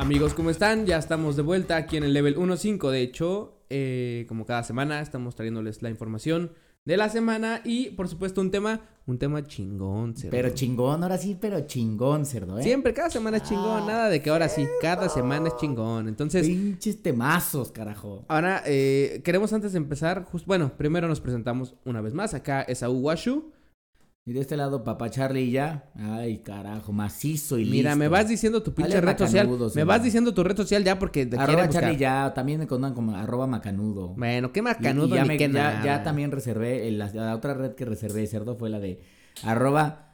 Amigos, ¿cómo están? Ya estamos de vuelta aquí en el level 1.5. De hecho, eh, como cada semana, estamos trayéndoles la información de la semana y, por supuesto, un tema, un tema chingón, cerdo. Pero chingón, ahora sí, pero chingón, cerdo, ¿eh? Siempre, cada semana es chingón, Ah, nada de que ahora sí, cada semana es chingón. Entonces, Pinches temazos, carajo. ahora eh, queremos antes de empezar, just- bueno, primero nos presentamos una vez más. Acá es Washu. Y de este lado, papá Charlie y ya. Ay, carajo, macizo y Mira, listo. me vas diciendo tu pinche Dale red social. Me señor. vas diciendo tu red social ya porque te Arroba buscar. Charlie ya, también me conozcan como arroba macanudo. Bueno, qué Y- macanudo y ya, ni me- qué ya, nada. ya también reservé, el- la, la otra red que reservé, cerdo, fue la de arroba...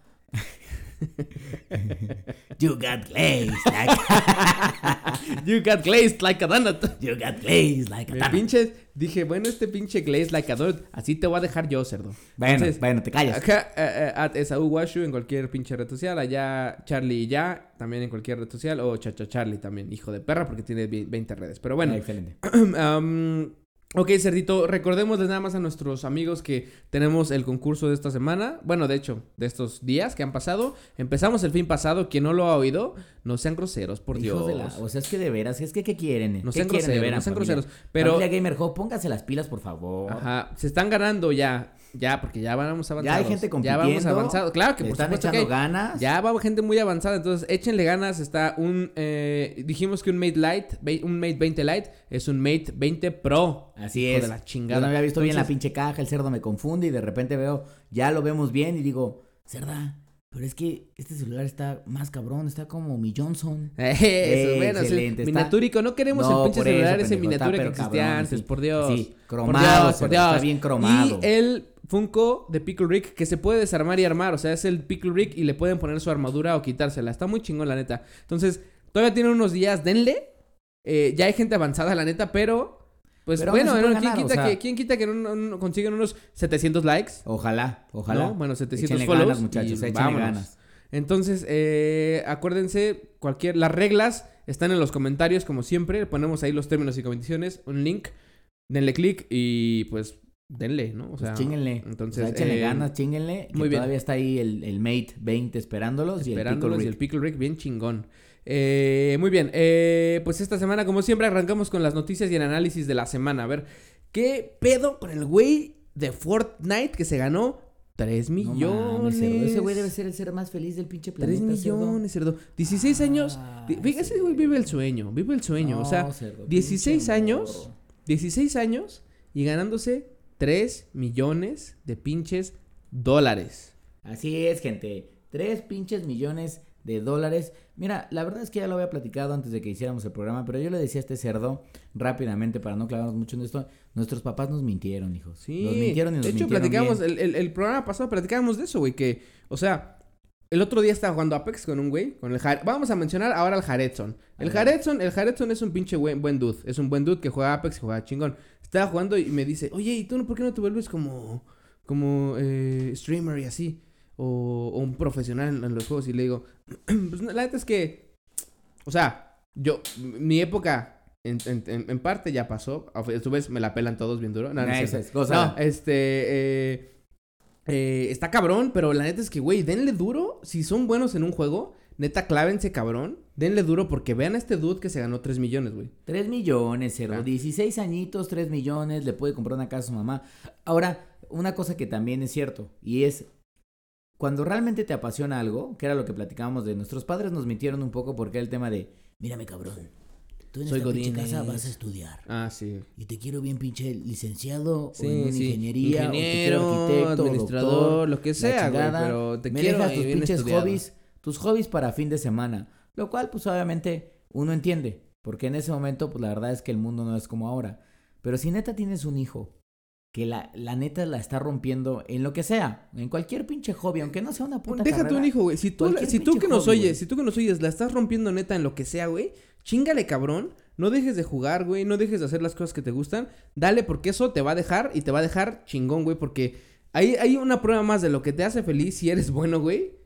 you got glaze like... You got glazed like a donut. you got glaze like a donut. pinches, dije, bueno, este pinche glaze like a donut, así te voy a dejar yo, cerdo. Bueno, Entonces, bueno, te callas. Acá, eh, eh, at Esaú Washu en cualquier pinche red social. Allá Charlie y ya, también en cualquier red social. O Chacha Charlie también, hijo de perra, porque tiene vi- 20 redes. Pero bueno, Ah, excelente. Am, ok, Cerdito, recordémosles nada más a nuestros amigos que tenemos el concurso de esta semana. Bueno, de hecho, de estos días que han pasado. Empezamos el fin pasado. Quien no lo ha oído, no sean groseros, por Hijos Dios. de la- o sea, es que de veras, es que ¿qué quieren? No ¿Qué sean quieren de groseros, veras, no sean familia? groseros. Pero, Familia Gamer Hub, póngase las pilas, por favor. ajá, se están ganando ya. Ya, porque ya vamos avanzados. Ya hay gente Ya vamos compitiendo, avanzados. Claro que por están supuesto echando ganas. Ya va gente muy avanzada, entonces échenle ganas. Está un. eh, dijimos que un Mate Lite, un Mate 20 Lite, es un Mate 20 Pro. Así es. de la chingada. Yo no había visto bien la pinche caja, el cerdo me confunde y de repente veo, ya lo vemos bien y digo, cerda, pero es que este celular está más cabrón, está como mi Johnson. Eso, Eh, bueno, es el excelente, está- miniatúrico. No queremos No, el pinche celular ese miniatura que existía cabrón, antes, sí. por Dios. Sí, Por cromado, Dios, por cerdo, está Dios. bien cromado. Y el Funko de Pickle Rick que se puede desarmar y armar. O sea, es el Pickle Rick y le pueden poner su armadura o quitársela. Está muy chingón, la neta. Entonces, todavía tienen unos días, denle. Eh, ya hay gente avanzada, la neta, pero. Pues Pero bueno, ¿quién, ganar, quita o sea- que, ¿quién quita que no, no- no consiguen unos 700 likes? Ojalá, ojalá. ¿no? Bueno, 700 Échenle follows. ganas, muchachos, y ganas. Entonces, eh, acuérdense, cualquier, las reglas están en los comentarios, como siempre. Ponemos ahí los términos y condiciones, un link. Denle clic y pues denle, ¿no? O sea, Pues chinguenle. entonces, o sea, échenle eh, ganas, chinguenle. Muy bien. Todavía está ahí el, el Mate 20 esperándolos, esperándolos y y el el Pickle Rick bien chingón. Eh, muy bien, eh, pues esta semana, como siempre, arrancamos con las noticias y el análisis de la semana. A ver, ¿qué pedo con el güey de Fortnite que se ganó 3 No millones? mames, cerdo, Ese güey debe ser el ser más feliz del pinche 3 planeta. cerdo. millones, cerdo. 16 años. Ah, Di- Fíjate, ese güey vive el sueño, vive el sueño. o sea, No, cerdo, 16 pinche años. morro. 16 años y ganándose 3 millones de pinches dólares. Así es, gente. Tres pinches millones de dólares. Mira, la verdad es que ya lo había platicado antes de que hiciéramos el programa, pero yo le decía a este cerdo rápidamente para no clavarnos mucho en esto. Nuestros papás nos mintieron, hijos. Sí. Nos mintieron y nos de hecho, mintieron platicamos, el, el- el programa pasado platicábamos de eso, güey, que, o sea, el otro día estaba jugando Apex con un güey, con el Jar- Vamos a mencionar ahora al Jaredson. El. Jaredson, el Jaredson es un pinche buen, buen dude, es un buen dude que juega Apex y juega chingón. Estaba jugando y me dice, oye, ¿y tú no- por qué no te vuelves como, como eh, streamer y así? O, o un profesional en, en los juegos y le digo, pues la neta es que, o sea, yo, mi época en, en- en- parte ya pasó. A su vez me la pelan todos bien duro. No, no, es, gózala. No, este. eh, eh, está cabrón, pero la neta es que, güey, denle duro. Si son buenos en un juego, neta, clávense, cabrón. Denle duro porque vean a este dude que se ganó 3 millones, güey. 3 millones, cerdo. Ah. 16 añitos, 3 millones, le puede comprar una casa a su mamá. Ahora, una cosa que también es cierto, y es cuando realmente te apasiona algo, que era lo que platicábamos de nuestros padres nos mintieron un poco porque era el tema de, mírame cabrón, tú en Soy esta pinche godines". casa vas a estudiar. Ah, sí. Y te quiero bien pinche licenciado Sí, o en una sí. ingeniería o te quiero Ingeniero, arquitecto, administrador, doctor, lo que sea, güey. Pero te me quiero dejas tus bien pinches estudiado. hobbies, tus hobbies para fin de semana, lo cual pues obviamente uno entiende, porque en ese momento pues la verdad es que el mundo no es como ahora. Pero si neta tienes un hijo que la, la neta la está rompiendo en lo que sea, en cualquier pinche hobby, aunque no sea una puta Déjate carrera, un hijo, güey. Si tú, si tú que nos hobby, oyes, si tú que nos oyes, la estás rompiendo neta en lo que sea, güey. Chingale, cabrón. No dejes de jugar, güey. No dejes de hacer las cosas que te gustan. Dale, porque eso te va a dejar y te va a dejar chingón, güey. Porque hay, hay una prueba más de lo que te hace feliz si eres bueno, güey.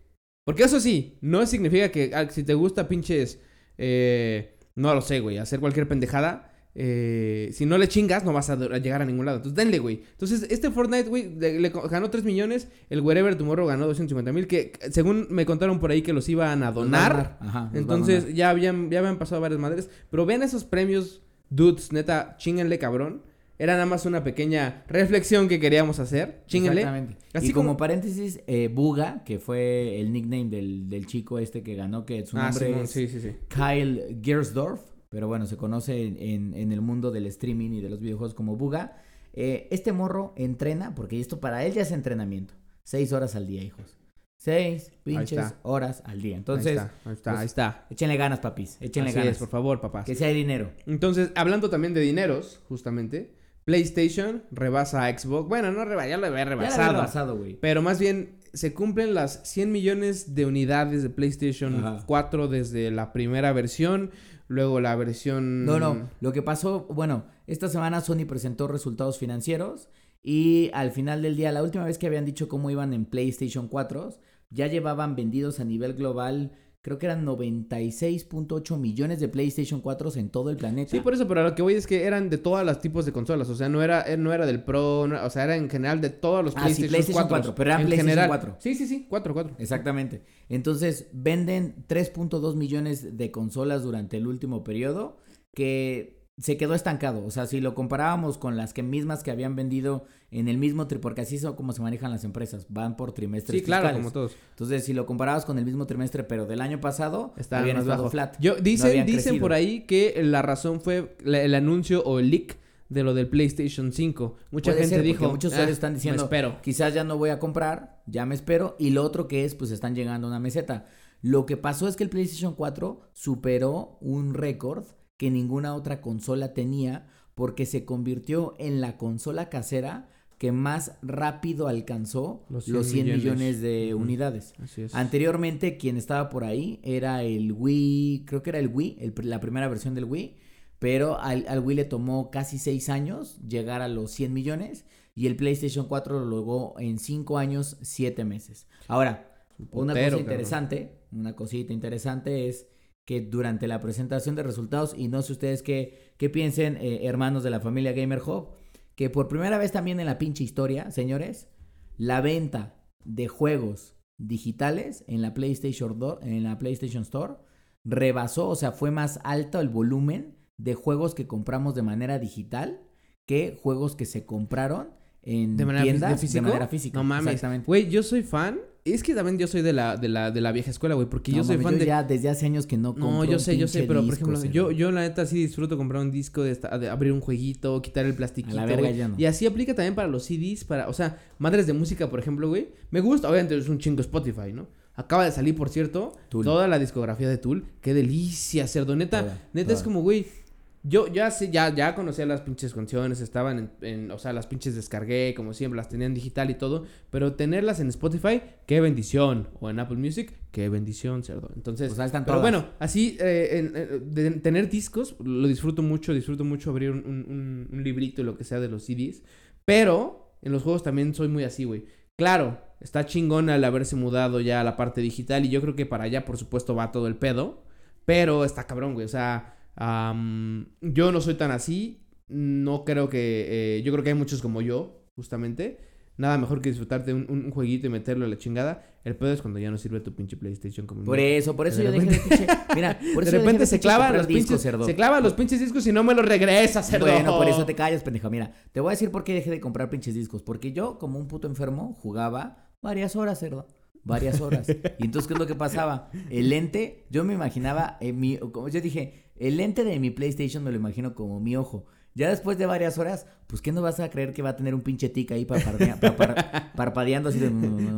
Porque eso sí, no significa que ah, si te gusta pinches. eh, no lo sé, güey. Hacer cualquier pendejada. Eh, si no le chingas, no vas a, llegar a ningún lado. Entonces, denle, güey. Entonces, este Fortnite, güey, le, ganó 3 millones. El Wherever Tomorrow ganó 250 mil. Que según me contaron por ahí que los iban a donar. Ajá, Entonces, donar. ya habían, ya habían pasado varias madres. Pero vean esos premios, dudes, neta, chinguenle, cabrón. Era nada más una pequeña reflexión que queríamos hacer. Chinguenle. Exactamente. Así y como, como- paréntesis, eh, Buga, que fue el nickname del, del chico este que ganó, que su Ah, nombre es sí, sí, sí. Kyle Gersdorf, pero bueno, se conoce en, en- en el mundo del streaming y de los videojuegos como Buga. Eh, este morro entrena, porque esto para él ya es entrenamiento. Seis horas al día, hijos. Seis pinches horas al día. Entonces, ahí está, ahí está, pues, ahí está. échenle ganas, papis. Échenle Así ganas. es, por favor, papás. Que sea de dinero. Entonces, hablando también de dineros, justamente, PlayStation rebasa a Xbox. Bueno, no rebasa, ya lo había Ya la había rebasado. rebasado, güey. Pero más bien, se cumplen las 100 millones de unidades de PlayStation Ajá. 4 desde la primera versión. Luego la versión. No, no. Lo que pasó, bueno, esta semana Sony presentó resultados financieros y al final del día, la última vez que habían dicho cómo iban en PlayStation 4, ya llevaban vendidos a nivel global, creo que eran 96.8 millones de PlayStation 4 en todo el planeta. Sí, por eso, pero lo que voy es que eran de todos los tipos de consolas. O sea, no era, eh, no era del Pro, no- o sea, era en general de todos los Ah, sí, PlayStation, PlayStation 4. 4, pero era en PlayStation general. 4. Sí, sí, sí, 4, 4. Exactamente. Entonces, venden 3.2 millones de consolas durante el último periodo que se quedó estancado. O sea, si lo comparábamos con las que mismas que habían vendido en el mismo tri, porque así es como se manejan las empresas, van por trimestres. Sí, claro, como todos. Entonces, si lo comparabas con el mismo trimestre, pero del año pasado, Estaban habían más estado bajo. flat. Yo, dicen, dicen crecido. por ahí que la razón fue la- el anuncio o el leak de lo del PlayStation 5. Mucha Puede gente ser, dijo. muchos "Ah, usuarios están me diciendo, espero. quizás ya no voy a comprar, ya me espero. Y lo otro que es, pues están llegando a una meseta. Lo que pasó es que el PlayStation 4 superó un récord que ninguna otra consola tenía porque se convirtió en la consola casera que más rápido alcanzó Los los 100 100, millones, millones. de unidades. Así es. Anteriormente, quien estaba por ahí era el Wii, creo que era el Wii, el la primera versión del Wii, pero al, al Wii le tomó casi 6 años llegar a los 100 millones y el PlayStation 4 lo logró en 5 años, 7 meses. Ahora, una cosa cabrón. interesante, una cosita interesante es que durante la presentación de resultados, y no sé ustedes qué, qué piensen, eh, hermanos de la familia Gamer Hub, que por primera vez también en la pinche historia, señores, la venta de juegos digitales en la PlayStation, do- en la PlayStation Store rebasó, o sea, fue más alto el volumen de juegos que compramos de manera digital que juegos que se compraron en ¿De manera, tiendas de manera física. No mames. Güey, yo soy fan. Es que también yo soy de la, de la, de la vieja escuela, güey. Porque yo soy mames, fan de. ya desde hace años que no compro No, yo sé, yo sé, pero por ejemplo, yo, yo la neta sí disfruto comprar un disco, de, esta- de abrir un jueguito, quitar el plastiquito. A la verga ya no. Y así aplica también para los CDs, para, o sea, madres de música, por ejemplo, güey. Me gusta, obviamente es un chingo Spotify, ¿no? Acaba de salir, por cierto, Tool. toda la discografía de Tool. Qué delicia, cerdo. Neta, Toda, neta es como, güey. Yo ya sé, ya, ya conocía las pinches canciones, estaban en, en- o sea, las pinches descargué, como siempre, las tenían digital y todo, pero tenerlas en Spotify, qué bendición, o en Apple Music, qué bendición, cerdo. Entonces, Pues ahí están pero todas. bueno, así, eh, en- eh, de tener discos, lo disfruto mucho, disfruto mucho abrir un, un- un- un librito y lo que sea de los CDs, pero en los juegos también soy muy así, güey. Claro, está chingón al haberse mudado ya a la parte digital y yo creo que para allá, por supuesto, va todo el pedo, pero está cabrón, güey, o sea... Yo no soy tan así. No creo que. eh, yo creo que hay muchos como yo, justamente. Nada mejor que disfrutarte un, un- jueguito y meterlo a la chingada. El pedo es cuando ya no sirve tu pinche PlayStation como Por eso, por eso De yo dejé de pinche. Mira, por De eso dejé repente se clavan los discos, pinches. cerdo. Se clavan los pinches discos y no me los regresa, cerdo. Bueno, por eso te callas, pendejo. Mira, te voy a decir por qué dejé de comprar pinches discos. Porque yo, como un puto enfermo, jugaba varias horas, cerdo. Varias horas. Y entonces, ¿qué es lo que pasaba? El lente, yo me imaginaba, en mi, como yo dije, el lente de mi PlayStation me lo imagino como mi ojo. Ya después de varias horas, pues ¿qué no vas a creer que va a tener un pinche tic ahí parpadea- parpa- parpadeando así de...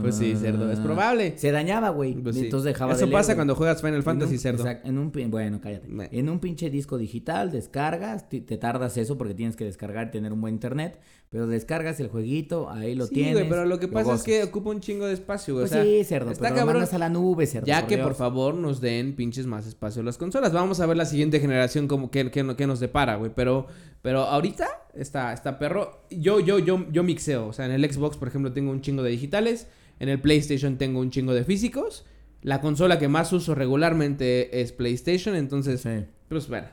Pues sí, cerdo, es probable. Se dañaba, güey. Pues sí. Entonces dejaba Eso de leer, pasa cuando juegas Final En un- Fantasy, cerdo. exact- en un, bueno, cállate. Me- En un pinche disco digital descargas, te, tardas eso porque tienes que descargar y tener un buen internet, pero descargas el jueguito, ahí lo sí, tienes. güey, pero lo que pasa es que ocupa un chingo de espacio, güey. Pues o sea, sí, cerdo, está pero cabrón. mandas a la nube, cerdo. Ya que por favor nos den pinches más espacio a las consolas. Vamos a ver la siguiente generación como que, que, que nos depara, güey. Pero, pero ahorita está, está perro. Yo, yo, yo, yo mixeo. O sea, en el Xbox, por ejemplo, tengo un chingo de digitales. En el PlayStation tengo un chingo de físicos. La consola que más uso regularmente es PlayStation. Entonces, Sí. pues bueno.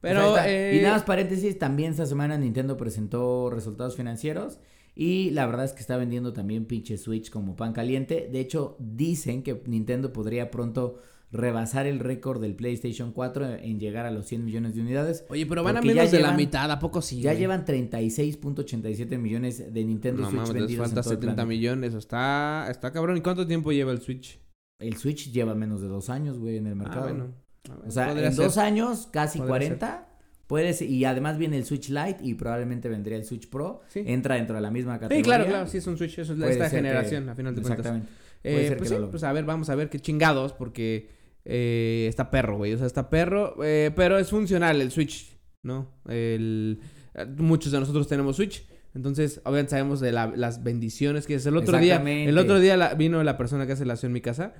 Pero, O sea, ahí está. Y eh, nada más paréntesis, también esta semana Nintendo presentó resultados financieros y la verdad es que está vendiendo también pinche Switch como pan caliente. De hecho, dicen que Nintendo podría pronto rebasar el récord del PlayStation 4 en llegar a los 100 millones de unidades. Oye, pero van a menos de la llevan- mitad, ¿a poco sí? Ya güey? llevan 36.87 millones de Nintendo No Switch mames, vendidos en falta todo el 70 planeta. millones. Está, está cabrón. ¿Y cuánto tiempo lleva el Switch? El Switch lleva menos de dos años, güey, en el mercado. Ah, bueno. O sea, en ser. dos años, casi Podría 40. Puedes, y además viene el Switch Lite y probablemente vendría el Switch Pro. Sí. Entra dentro de la misma categoría. Sí, claro, claro. Sí, es un Switch. Eso es la- Puede esta ser que- generación, a final de cuentas. Exactamente. Puede Eh, ser pues que sí, lo pues a ver, vamos a ver qué chingados, porque eh, está perro, güey. O sea, está perro, eh, pero es funcional el Switch, ¿no? El, muchos de nosotros tenemos Switch. Entonces, obviamente sabemos de la- las bendiciones que es. El otro día, el otro día la- vino la persona que hace aseo en mi casa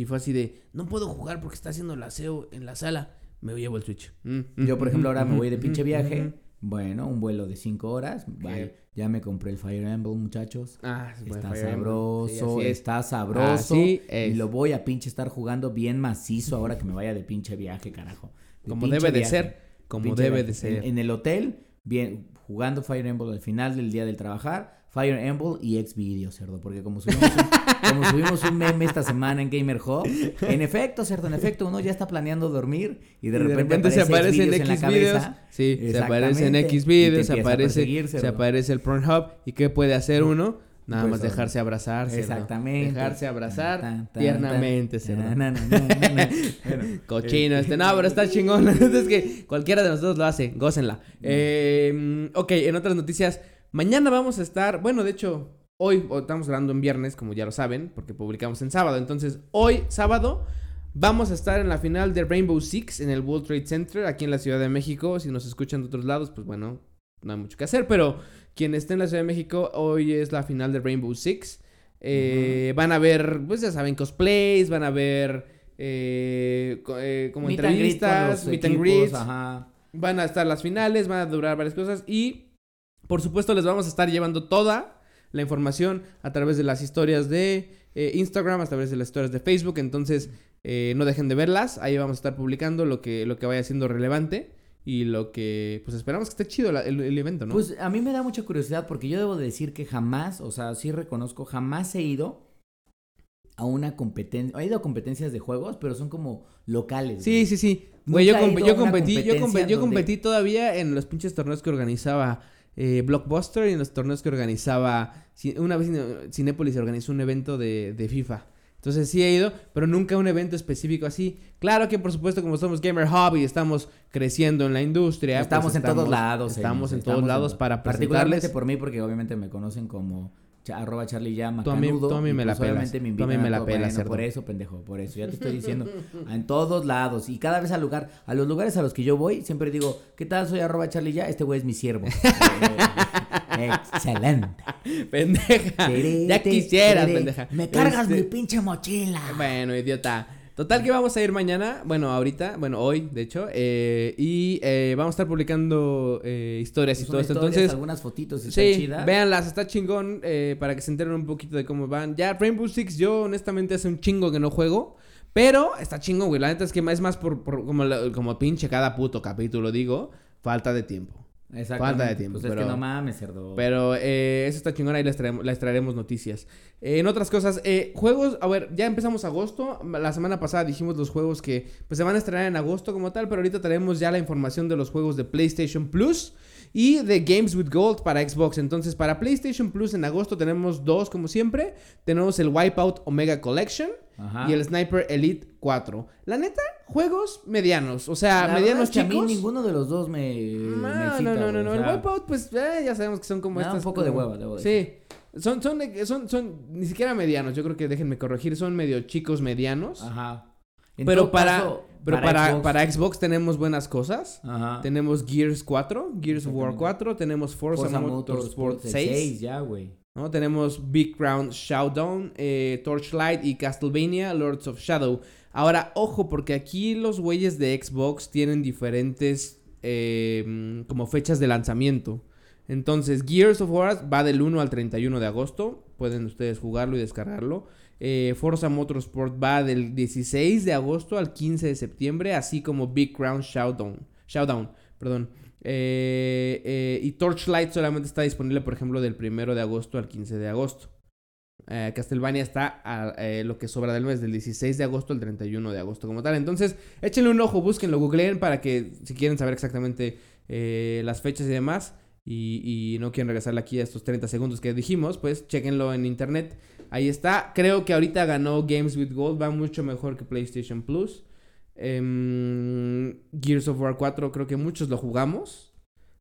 y fue así de, no puedo jugar porque está haciendo el aseo en la sala. Me llevo el Switch. Mm, Yo, por ejemplo, ahora me mm, voy de mm, pinche viaje. Bueno, un vuelo de 5 horas. Bye. Ya me compré el Fire Emblem, muchachos. Ah, Está Fire Emblem. sabroso, Sí, así es. está sabroso. Y lo voy a pinche estar jugando bien macizo ahora que me vaya de pinche viaje, carajo. De Como debe de ser. Como Pinche debe viaje. de ser. En, en el hotel, bien, jugando Fire Emblem al final del día del trabajar, Fire Emblem y Xvideo, cerdo. Porque como subimos, un, como subimos un meme esta semana en Gamer Hub, en efecto, cerdo, en efecto, uno ya está planeando dormir y de Y repente, se aparece en Xvideos X la videos. cabeza. Sí, se aparece en Exactamente. X videos, se aparece, se aparece el Pornhub. ¿Y qué puede hacer uno? Nada Pues, más dejarse abrazar. Exactamente. Dejarse abrazar Tan, tan, tiernamente, tan, tan, tan, tan. Bueno, Cochino este. No, pero está chingón. Es que cualquiera de nosotros lo hace. Gócenla. Eh, ok, en otras noticias. Mañana vamos a estar. Bueno, de hecho, hoy estamos grabando en viernes, como ya lo saben, porque publicamos en sábado. Entonces, hoy, sábado, vamos a estar en la final de Rainbow Six en el World Trade Center, aquí en la Ciudad de México. Si nos escuchan de otros lados, pues bueno, no hay mucho que hacer. Pero quien esté en la Ciudad de México, hoy es la final de Rainbow Six. Eh, Van a ver, pues ya saben, cosplays, van a ver eh, eh, como meet entrevistas, los meet and greets. ajá. Van a estar las finales, van a durar varias cosas y por supuesto les vamos a estar llevando toda la información a través de las historias de eh, Instagram, a través de las historias de Facebook. Entonces eh, no dejen de verlas, ahí vamos a estar publicando lo que, lo que vaya siendo relevante y lo que pues esperamos que esté chido la- el, el evento, ¿no? Pues a mí me da mucha curiosidad porque yo debo decir que jamás, o sea, sí reconozco, jamás he ido a una competencia, he ido a competencias de juegos, pero son como locales. Sí, güey. sí, sí. Güey, yo, competí, yo, competí, yo donde- competí todavía en los pinches torneos que organizaba eh, Blockbuster y en los torneos que organizaba. Una vez Cinépolis organizó un evento de, de FIFA. Entonces sí he ido, pero nunca un evento específico así. Claro que por supuesto como somos Gamer Hub y estamos creciendo en la industria. pues, Estamos en todos lados. Estamos en todos lados en- para Particularmente presentarles. por mí, porque obviamente me conocen como arroba Charlie ya Tú a mí- tú a mí me la pues pelas. obviamente me Tú a mí me la todo. pelas, Bueno, por eso, pendejo, por eso. Ya te estoy diciendo. en todos lados. Y cada vez al lugar, a los lugares a los que yo voy, siempre digo, ¿qué tal? Soy arroba Charlie ya, este güey es mi siervo. Excelente. Pendeja. ya quisieras, pendeja. Me cargas Este- mi pinche mochila. Bueno, idiota. Total que vamos a ir mañana, bueno, ahorita, bueno, hoy, de hecho, eh, y eh, vamos a estar publicando eh, historias y todo esto. Entonces, algunas fotitos están sí, véanlas, está chingón para que se enteren un poquito de cómo van. Ya, Rainbow Six, yo honestamente hace un chingo que no juego, pero está chingón, güey. La neta es que es más por, por como, como pinche cada puto capítulo, digo, falta de tiempo. Exactamente. falta de tiempo, Pues es pero- que no mames, cerdo. Pero eh, eso está chingón, ahí les traemos, les traeremos noticias. Eh, en otras cosas, eh, juegos, a ver, ya empezamos agosto. La semana pasada dijimos los juegos que pues, se van a estrenar en agosto como tal, pero ahorita traemos ya la información de los juegos de PlayStation Plus y de Games with Gold para Xbox. Entonces, para PlayStation Plus en agosto tenemos dos, como siempre. Tenemos el Wipeout Omega Collection Ajá. y el Sniper Elite 4. La neta, juegos medianos, o sea, La medianos es que chicos. A mí ninguno de los dos me. me No, excita, no, no, güey, no, o no. El Wipeout, pues eh, ya sabemos que son como da un estas. poco de hueva, debo Sí. Son, son, son, son, ni siquiera medianos, yo creo que déjenme corregir, son medio chicos medianos. Ajá. En pero para, caso, pero para, Xbox- para Xbox tenemos buenas cosas. Ajá. Tenemos Gears 4, Gears of War Exactamente. 4, tenemos Forza, Forza Motorsport Motorsport 6, 6, ya, güey. ¿No? Tenemos Big Round Showdown, eh, Torchlight y Castlevania Lords of Shadow. Ahora, ojo, porque aquí los güeyes de Xbox tienen diferentes eh, como fechas de lanzamiento. Entonces, Gears of War va del 1 al 31 de agosto. Pueden ustedes jugarlo y descargarlo. Eh, Forza Motorsport va del 16 de agosto al 15 de septiembre, así como Big Round Showdown. Showdown perdón. Eh, eh, y Torchlight solamente está disponible, por ejemplo, del primero de agosto al 15 de agosto. Eh, Castlevania está a eh, lo que sobra del mes, del 16 de agosto al 31 de agosto como tal. Entonces, échenle un ojo, búsquenlo, googleen para que si quieren saber exactamente las fechas y demás y, y no quieren regresarle aquí a estos 30 segundos que dijimos, pues chequenlo en internet. Ahí está. Creo que ahorita ganó Games with Gold, va mucho mejor que PlayStation Plus. Em, Gears of War 4 creo que muchos lo jugamos.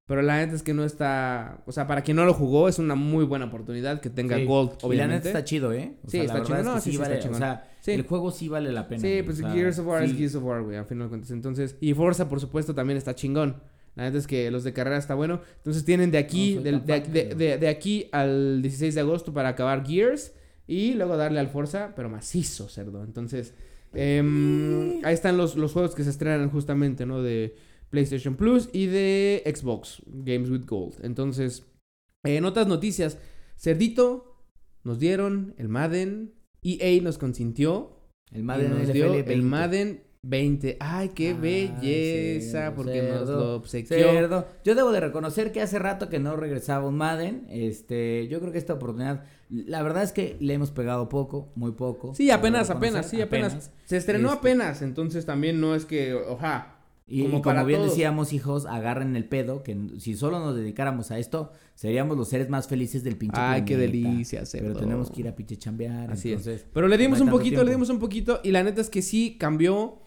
Pero la neta es que no está. O sea, para quien no lo jugó, es una muy buena oportunidad que tenga Sí. Gold, Y la obviamente. neta está chido, ¿eh? O Sí, sea, está chingón. es que No, sí, sí, está vale. O sea, Sí. el juego sí vale la pena. Sí, pues o sea, Gears of War es. Gears of War, güey, a final de cuentas. Entonces, y Forza, por supuesto, también está chingón. La neta es que los de carrera está bueno. Entonces tienen de aquí, No del- de- de aquí al 16 de agosto para acabar Gears. Y luego darle al Forza, pero macizo, cerdo. Entonces, em, ahí están los, los juegos que se estrenan justamente, ¿no? De PlayStation Plus y de Xbox, Games with Gold. Entonces, en otras noticias, Cerdito, nos dieron el Madden. EA nos consintió. El Madden nos NFL dio 20. el Madden 20. Ay, qué Ay, belleza, porque nos cerdo, lo obsequió. Cerdo. Yo debo de reconocer que hace rato que no regresaba un Madden. Este, yo creo que esta oportunidad, la verdad es que le hemos pegado poco, muy poco. Sí, apenas, apenas, sí, apenas. Se estrenó Este- apenas, entonces también no es que, oja. Y y Como para bien todos. decíamos, hijos, agarren el pedo, que si solo nos dedicáramos a esto, seríamos los seres más felices del pinche Ay, qué planeta. delicia, Pero cerdo. tenemos que ir a pinche chambear, Así es. Pero le dimos un poquito, tiempo. le dimos un poquito. Y la neta es que sí cambió.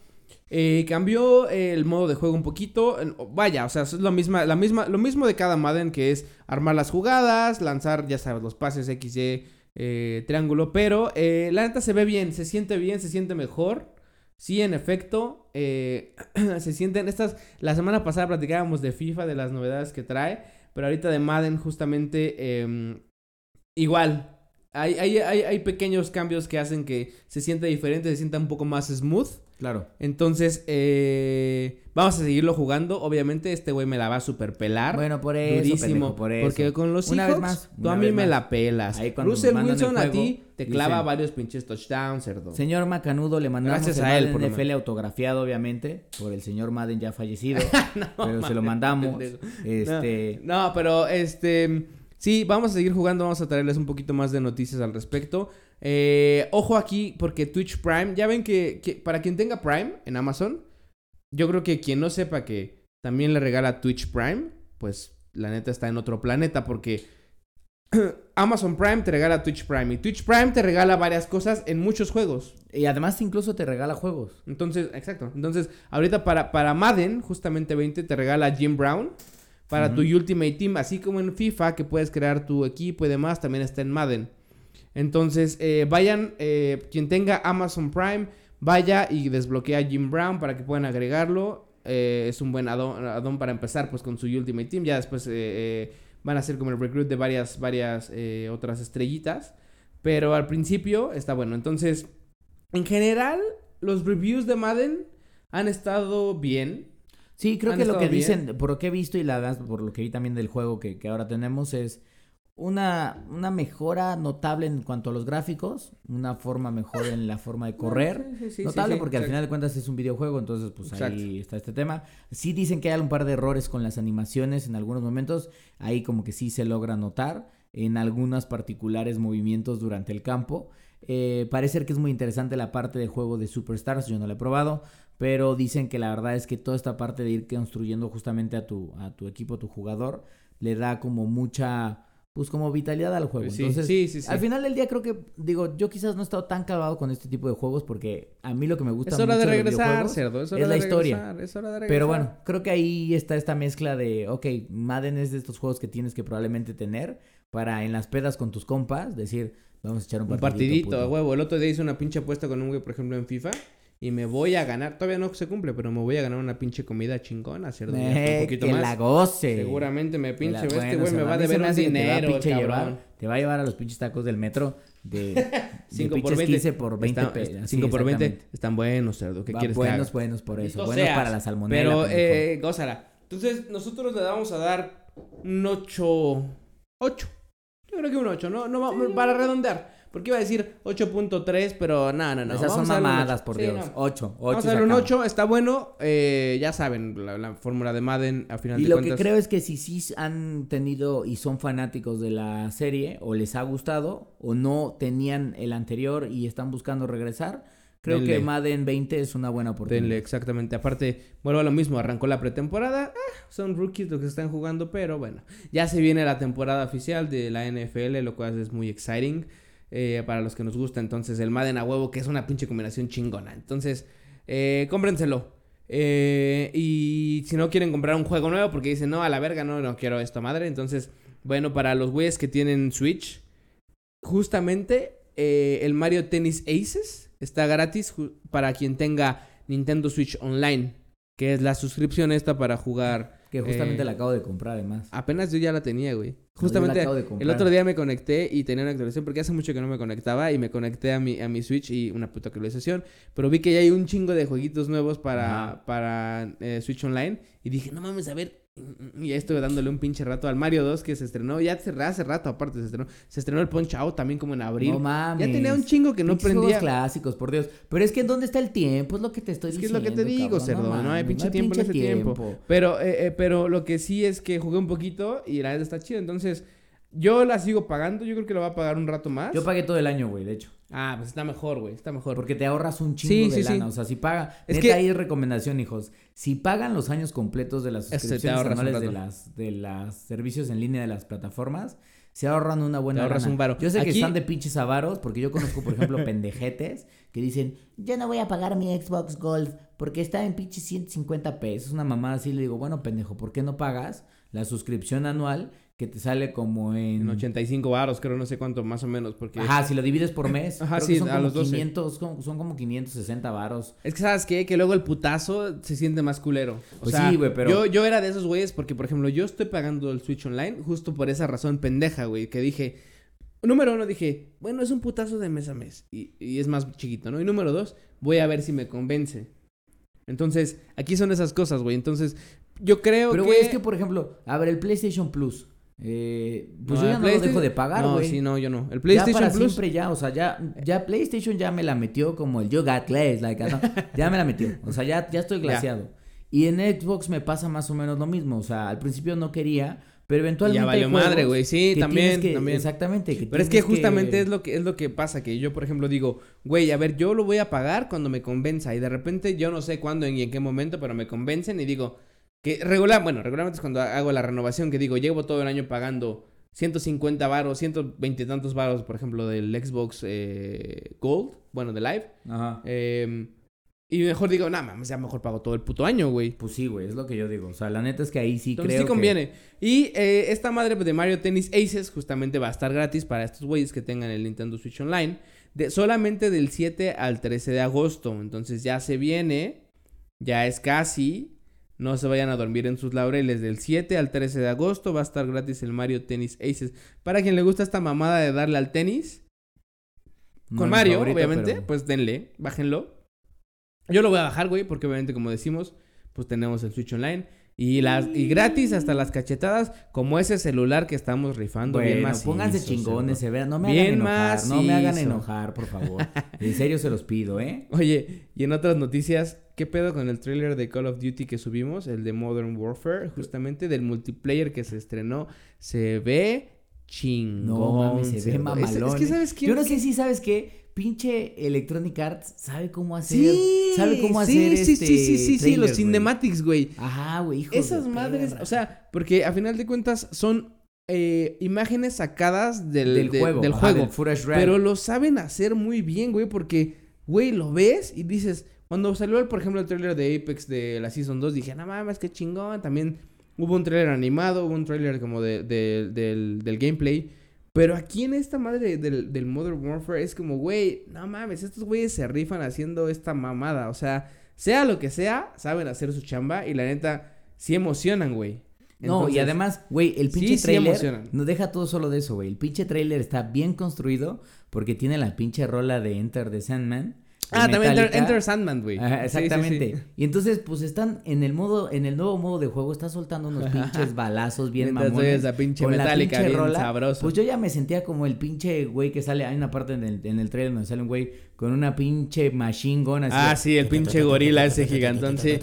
Eh, cambió el modo de juego un poquito. Vaya, o sea, es lo misma, la misma, lo mismo de cada Madden que es armar las jugadas, lanzar, ya sabes, los pases X, Y, eh, triángulo. Pero eh, la neta se ve bien, se siente bien, se siente mejor. Sí, en efecto, eh, se sienten estas... La semana pasada platicábamos de FIFA, de las novedades que trae, pero ahorita de Madden justamente em, igual. Hay, hay, hay, hay pequeños cambios que hacen que se sienta diferente, se sienta un poco más smooth. Claro. Entonces, eh, vamos a seguirlo jugando. Obviamente, este güey me la va a super pelar. Bueno, por eso, durísimo. pendejo, por eso. Porque con los Una Seahawks, vez más, tú a mí me más. la pelas. Ahí cuando Russell Wilson a ti te clava dicen- varios pinches touchdowns, cerdo. Señor Macanudo, le mandamos Gracias el a él, Madden NFL autografiado, obviamente, por el señor Madden ya fallecido. No, pero se lo mandamos. Este... No, pero este. Sí, vamos a seguir jugando. Vamos a traerles un poquito más de noticias al respecto. Eh, ojo aquí, porque Twitch Prime. Ya ven que, que para quien tenga Prime en Amazon, yo creo que quien no sepa que también le regala Twitch Prime, pues la neta está en otro planeta. Porque Amazon Prime te regala Twitch Prime. Y Twitch Prime te regala varias cosas en muchos juegos. Y además incluso te regala juegos. Entonces, exacto. Entonces, ahorita para, para Madden, justamente 20, te regala Jim Brown. Para tu. Ultimate Team, así como en FIFA, que puedes crear tu equipo y demás, también está en Madden. Entonces, eh, vayan, eh, quien tenga Amazon Prime, vaya y desbloquea a Jim Brown para que puedan agregarlo. Eh, es un buen addon para empezar pues con su Ultimate Team. Ya después eh, van a ser como el recruit de varias, varias otras estrellitas. Pero al principio está bueno. Entonces, en general, los reviews de Madden han estado bien. Sí, creo Han que lo que bien. dicen, por lo que he visto y la por lo que vi también del juego que, que ahora tenemos, es una, una mejora notable en cuanto a los gráficos, una forma mejor en la forma de correr. Sí, sí, sí, Notable porque al final de cuentas es un videojuego, entonces pues Exacto. ahí está este tema. Sí dicen que hay un par de errores con las animaciones en algunos momentos, ahí como que sí se logra notar en algunos particulares movimientos durante el campo. Eh, parece ser que es muy interesante la parte de juego de Superstars, yo no lo he probado, pero dicen que la verdad es que toda esta parte de ir construyendo justamente a tu, a tu equipo, a tu jugador, le da como mucha, pues como vitalidad al juego. Sí, Entonces, sí, sí, sí. al final del día creo que, digo, yo quizás no he estado tan clavado con este tipo de juegos porque a mí lo que me gusta Es hora mucho de regresar, cerdo. Es hora es la de historia. regresar, Es hora de regresar. Pero bueno, creo que ahí está esta mezcla de, ok, Madden es de estos juegos que tienes que probablemente tener para en las pedas con tus compas decir, vamos a echar un Un partidito. partidito, a puto". huevo. El otro día hice una pinche apuesta con un güey, por ejemplo, en FIFA. Y me voy a ganar, todavía no se cumple, pero me voy a ganar una pinche comida chingona, está Eh, un poquito que más. la goce. Seguramente me pinche, este bueno, güey me va a deber un que te va a dinero, cabrón. llevar- te va a llevar a los pinches tacos del metro de, de 5 por pinches 20. 15 por 20 Está- pesos. 5 por 20 exactamente. están buenos, cerdo. ¿Qué Va, quieres buenos, buenos por eso. Buenos seas. para la salmonela. Pero, eh, gózala. Entonces, nosotros le vamos a dar un 8. 8. Yo creo que un 8, ¿no? no va- para redondear. Porque iba a decir 8.3, pero no, no, no. Esas son vamos mamadas, por Sí, Dios. no. 8, 8. Vamos a darle un 8, está bueno. eh, ya saben, la, la fórmula de Madden, a final Y de lo cuentas. que creo es que si sí han tenido y son fanáticos de la serie, o les ha gustado, o no tenían el anterior y están buscando regresar, creo Denle. que Madden 20 es una buena oportunidad. Denle, exactamente. Aparte, vuelvo a lo mismo, arrancó la pretemporada. ah, son rookies los que están jugando, pero bueno, ya se viene la temporada oficial de la NFL, lo cual es muy exciting eh, para los que nos gusta. Entonces, el Madden a huevo, que es una pinche combinación chingona. Entonces, eh, cómprenselo. Eh, y si no quieren comprar un juego nuevo porque dicen, no, a la verga, no, no quiero esta madre. Entonces, bueno, para los güeyes que tienen Switch, justamente el Mario Tennis Aces está gratis para quien tenga Nintendo Switch Online, que es la suscripción esta para jugar. Que justamente la acabo de comprar además. Apenas yo ya la tenía, güey. Justamente el otro día me conecté y tenía una actualización porque hace mucho que no me conectaba y me conecté a mi, a mi Switch y una puta actualización. Pero vi que ya hay un chingo de jueguitos nuevos para, Ajá. para eh, Switch Online y dije, no mames, a ver. Y ya estuve dándole un pinche rato al Mario 2 que se estrenó ya hace, hace rato, aparte se estrenó. Se estrenó el Punch Out también como en abril. No mames. ya tenía un chingo que no prendía. clásicos, por Dios. Pero es que ¿dónde está el tiempo? Es lo que te estoy Es que es diciendo. lo que te digo, cerdo. No, hay pinche tiempo en ese tiempo. Pero, eh, eh, pero lo que sí es que jugué un poquito y la neta está chido. Entonces, yo la sigo pagando. Yo creo que la va a pagar un rato más. Yo pagué todo el año, güey, de hecho. Ah, pues está mejor, güey. Está mejor. Porque te ahorras un chingo Sí, de sí, lana. sí. O sea, si paga. Es neta, que- ahí es recomendación, hijos. Si pagan los años completos de las suscripciones anuales de las, de las servicios en línea de las plataformas, se ahorran una buena Te ahorras lana. un varo. Yo sé que están de pinches avaros, porque yo conozco, por ejemplo, pendejetes que dicen, yo no voy a pagar mi Xbox Gold porque está en pinches 150 pesos. Una mamada así le digo, bueno, pendejo, ¿por qué no pagas la suscripción anual que te sale como en... En 85 baros, creo, no sé cuánto, más o menos. Porque. Ajá, si lo divides por mes, Ajá, creo sí, que son a como los 12. 500, son, son como 560 varos. Es que, ¿sabes qué? Que luego el putazo se siente más culero. O Pues sea, sí, güey, pero- Yo, yo era de esos güeyes porque, por ejemplo, yo estoy pagando el Switch Online justo por esa razón pendeja, güey. Que dije. Número uno, dije, bueno, es un putazo de mes a mes. Y, y es más chiquito, ¿no? Y número dos, voy a ver si me convence. Entonces, aquí son esas cosas, güey. Entonces, yo creo Pero, que. güey, es que, por ejemplo, a ver, el PlayStation Plus. Eh, pues No, yo ya no lo dejo de pagar, No, güey. sí, no, yo no. El ya PlayStation para Plus. siempre ya, o sea, ya, ya PlayStation ya me la metió como el You Got Glaze, like, ¿no? ya me la metió, o sea, ya, ya estoy Ya. glaseado. Y en Xbox me pasa más o menos lo mismo, o sea, al principio no quería, pero eventualmente Ya valió madre, güey. Sí, también, tienes que- también. Exactamente. que Pero es que justamente es lo que es lo que pasa, que yo, por ejemplo, digo, güey, a ver, yo lo voy a pagar cuando me convenza. Y de repente yo no sé cuándo y en qué momento, pero me convencen y digo, que regular, bueno, regularmente es cuando hago la renovación, que digo, llevo todo el año pagando 150 varos, 120 y tantos varos, por ejemplo, del Xbox eh, Gold, bueno, de Live. Ajá. eh, y mejor digo, nada, mames, ya mejor pago todo el puto año, güey. Pues sí, güey, es lo que yo digo. O sea, la neta es que ahí sí Entonces creo sí que- conviene. Y eh, esta madre de Mario Tennis Aces justamente va a estar gratis para estos güeyes que tengan el Nintendo Switch Online. De, solamente del 7 al 13 de agosto. Entonces ya se viene. Ya es casi. No se vayan a dormir en sus laureles. Del 7 al 13 de agosto va a estar gratis el Mario Tennis Aces. Para quien le gusta esta mamada de darle al tenis. no con Mario, favorito, obviamente. pero- Pues denle. Bájenlo. Yo lo voy a bajar, güey. Porque obviamente, como decimos, pues tenemos el Switch Online. Y, las, y gratis hasta las cachetadas, como ese celular que estamos rifando bien más. pónganse chingones, se vean. No me Bien hagan enojar, no me hagan enojar, por favor. En serio se los pido, ¿eh? Oye, y en otras noticias, ¿qué pedo con el tráiler de Call of Duty que subimos? El de Modern Warfare, justamente del multiplayer que se estrenó. Se ve chingón. No mames, se ve. Es- mamalón. Es, que. ¿sabes qué? Yo no sé si sabes qué. Pinche Electronic Arts sabe cómo hacer. Sí, sabe cómo sí, hacer sí, este sí, sí, sí, sí, trailer, los güey. cinematics, güey. Ajá, güey, hijos de Esas madres, perra. o sea, porque a final de cuentas son eh, imágenes sacadas del, del de- juego. del ajá, juego. del. Pero lo saben hacer muy bien, güey, porque, güey, lo ves y dices, cuando salió, el, por ejemplo, el trailer de Apex de la Season 2, dije, no mames, qué chingón. También hubo un trailer animado, hubo un trailer como de, de- del, del gameplay. Pero aquí en esta madre del, del Modern Warfare es como, güey, no mames, estos güeyes se rifan haciendo esta mamada. O sea, sea lo que sea, saben hacer su chamba y la neta, sí emocionan, güey. No, y además, güey, el sí, pinche sí trailer emocionan. no deja todo solo de eso, güey. El pinche trailer está bien construido porque tiene la pinche rola de Enter the Sandman. Ah, también Enter. Enter Sandman, güey. Ajá, Sí, sí, exactamente. sí. Y entonces, pues están en el modo, en el nuevo modo de juego, está soltando unos pinches balazos bien Mientras mamones. oyes la pinche con la pinche bien rola, sabroso. Pues yo ya me sentía como el pinche güey que sale, hay una parte en el, en el trailer donde sale un güey con una pinche machine gun así. Ah, sí, el pinche gorila ese gigantón, sí.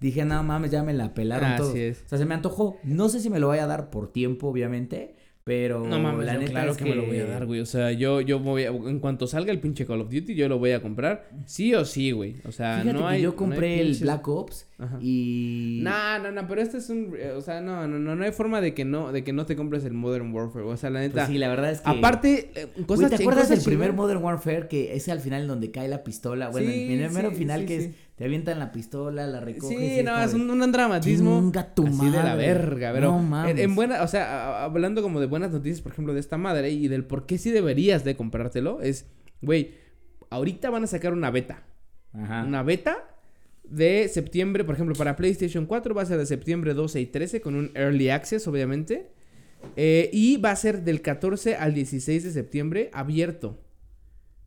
Dije, no mames, ya me la pelaron Así todos. es. O sea, se me antojó. No sé si me lo vaya a dar por tiempo, obviamente, pero No mames, la yo neta claro es que, me lo voy a dar, güey. O sea, yo, yo voy a- en cuanto salga el pinche Call of Duty, yo lo voy a comprar. Sí o sí, güey. O sea, Fíjate no que hay. yo no hay compré el pinches- Black Ops Ajá. y No, no, no, pero este es un, eh, o sea, no, no, no, no hay forma de que no, de que no te compres el Modern Warfare, o sea, la Pues neta. sí, la verdad es que Aparte, eh, Güey, cosas ¿te chi- acuerdas del primer? Modern Warfare que es al final donde cae la pistola? Bueno, Sí, el mero sí, final sí, que es te avientan la pistola, la recoges. Sí, no, es un, un dramatismo Chinga tu así de la madre. verga, pero No en, mames. en buena, o sea, hablando como de buenas noticias, por ejemplo, de esta madre y del por qué sí deberías de comprártelo, es, güey, ahorita van a sacar una beta, Ajá. una beta de septiembre, por ejemplo, para PlayStation 4 va a ser de septiembre 12 y 13 con un Early Access, obviamente, eh, y va a ser del 14 al 16 de septiembre abierto.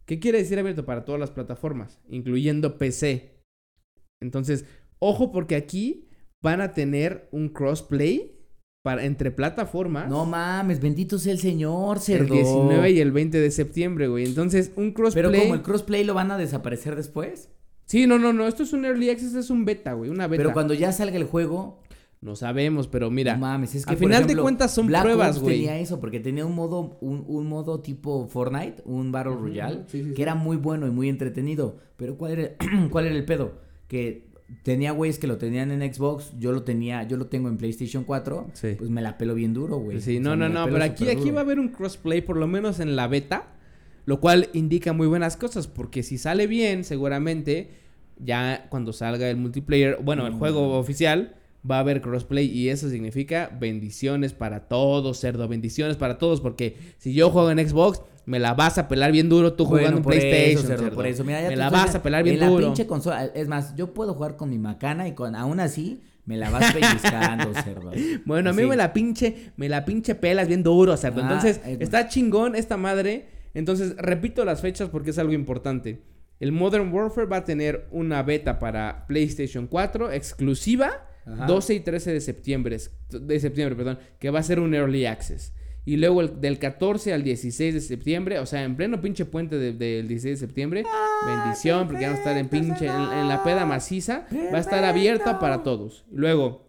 ¿Qué quiere decir abierto? Para todas las plataformas, incluyendo PC. Entonces, ojo porque aquí van a tener un crossplay para, entre plataformas. No mames, bendito sea el señor, el cerdo. 19 y el 20 de septiembre, güey. Entonces, un crossplay. Pero como el crossplay lo van a desaparecer después. Sí, no, no, no. Esto es un early access, es un beta, güey. Una beta. Pero cuando ya salga el juego, No sabemos, pero mira. no mames, es que al final de cuentas son Black pruebas, Ops güey. tenía eso porque tenía un modo un, un modo tipo Fortnite, un Battle Royale, sí, sí, que sí. era muy bueno y muy entretenido, pero ¿cuál era cuál era el pedo? Que tenía güeyes que lo tenían en Xbox, yo lo tenía, yo lo tengo en PlayStation 4, Sí. pues me la pelo bien duro, güey. Sí, O no, sea, no, no, pero aquí, aquí duro. va a haber un crossplay, por lo menos en la beta, lo cual indica muy buenas cosas, porque si sale bien, seguramente, ya cuando salga el multiplayer, bueno, el Mm. juego oficial, va a haber crossplay y eso significa bendiciones para todos, cerdo, bendiciones para todos, porque si yo juego en Xbox, me la vas a pelar bien duro tú Bueno, jugando en por PlayStation, eso, cerdo, cerdo. por eso. Mira, ya me la vas a pelar bien en duro. la pinche consola, es más, yo puedo jugar con mi macana y con aún así me la vas pellizcando, cerdo. Bueno, a mí me la pinche, me la pinche pelas bien duro, cerdo. Ah, Entonces, está chingón esta madre. Entonces, repito las fechas porque es algo importante. El Modern Warfare va a tener una beta para PlayStation 4 exclusiva Ajá. 12 y 13 de septiembre, de septiembre, perdón, que va a ser un early access. Y luego el- del 14 al 16 de septiembre, o sea, en pleno pinche puente de- del 16 de septiembre, bendición, porque van a estar en pinche, en, en la peda maciza, va a estar abierta para todos. Luego,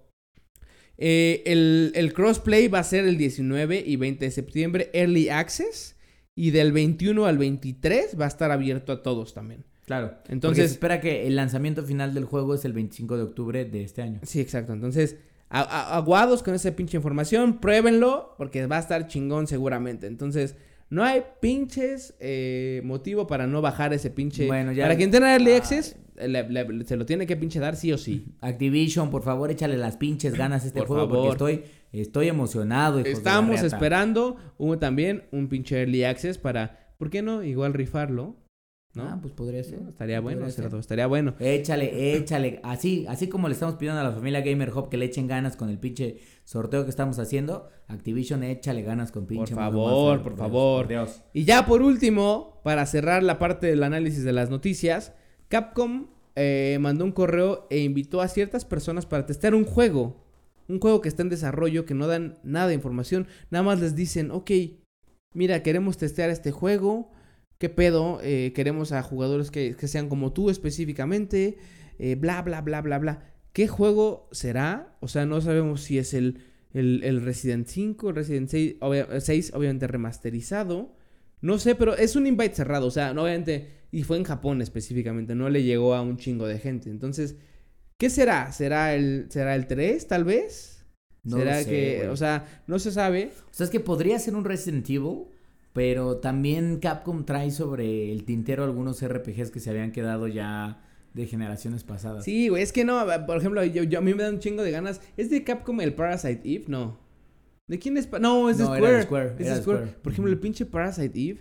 eh, el, el crossplay va a ser el 19 y 20 de septiembre, Early Access. Y del 21 al 23 va a estar abierto a todos también. Claro. Entonces, se espera que el lanzamiento final del juego es el 25 de octubre de este año. Sí, exacto. Entonces, aguados con esa pinche información, pruébenlo porque va a estar chingón seguramente. Entonces, no hay pinches eh, motivo para no bajar ese pinche... Bueno, ya- Para quien tenga Early Ah. Access, le- le- se lo tiene que pinche dar sí o sí. Activision, por favor, échale las pinches ganas a este Por juego favor. porque estoy estoy emocionado, Estamos esperando un, también un pinche Early Access para... ¿Por qué no? Igual rifarlo, ¿no? Ah, pues podría ser. ¿No? Estaría bueno, cerdo, estaría bueno. Échale, échale. Así, así como le estamos pidiendo a la familia Gamer Hub que le echen ganas con el pinche sorteo que estamos haciendo, Activision échale ganas con pinche. Modern favor, por favor. Dios. Y ya por último, para cerrar la parte del análisis de las noticias, Capcom eh, mandó un correo e invitó a ciertas personas para testear un juego. Un juego que está en desarrollo, que no dan nada de información. Nada más les dicen, ok, mira, queremos testear este juego. ¿Qué pedo? Eh, queremos a jugadores que, que sean como tú específicamente. eh, bla, bla, bla, bla, bla. ¿Qué juego será? O sea, no sabemos si es el, el, el Resident 5, el Resident 6, obvia- 6, obviamente remasterizado. No sé, pero es un invite cerrado, o sea, no, obviamente, y fue en Japón específicamente, no le llegó a un chingo de gente. Entonces, ¿qué será? ¿Será el, será el 3, tal vez? No ¿Será sé, que, o sea, no se sabe? O sea, es que podría ser un Resident Evil, pero también Capcom trae sobre el tintero algunos RPGs que se habían quedado ya de generaciones pasadas. Sí, güey, es que no, por ejemplo, yo, yo- a mí me da un chingo de ganas. ¿Es de Capcom el Parasite Eve? No. ¿De quién es? Pa- No, es de No, era Square. de Square, Es de Square. Square. Por ejemplo, el pinche Parasite Eve.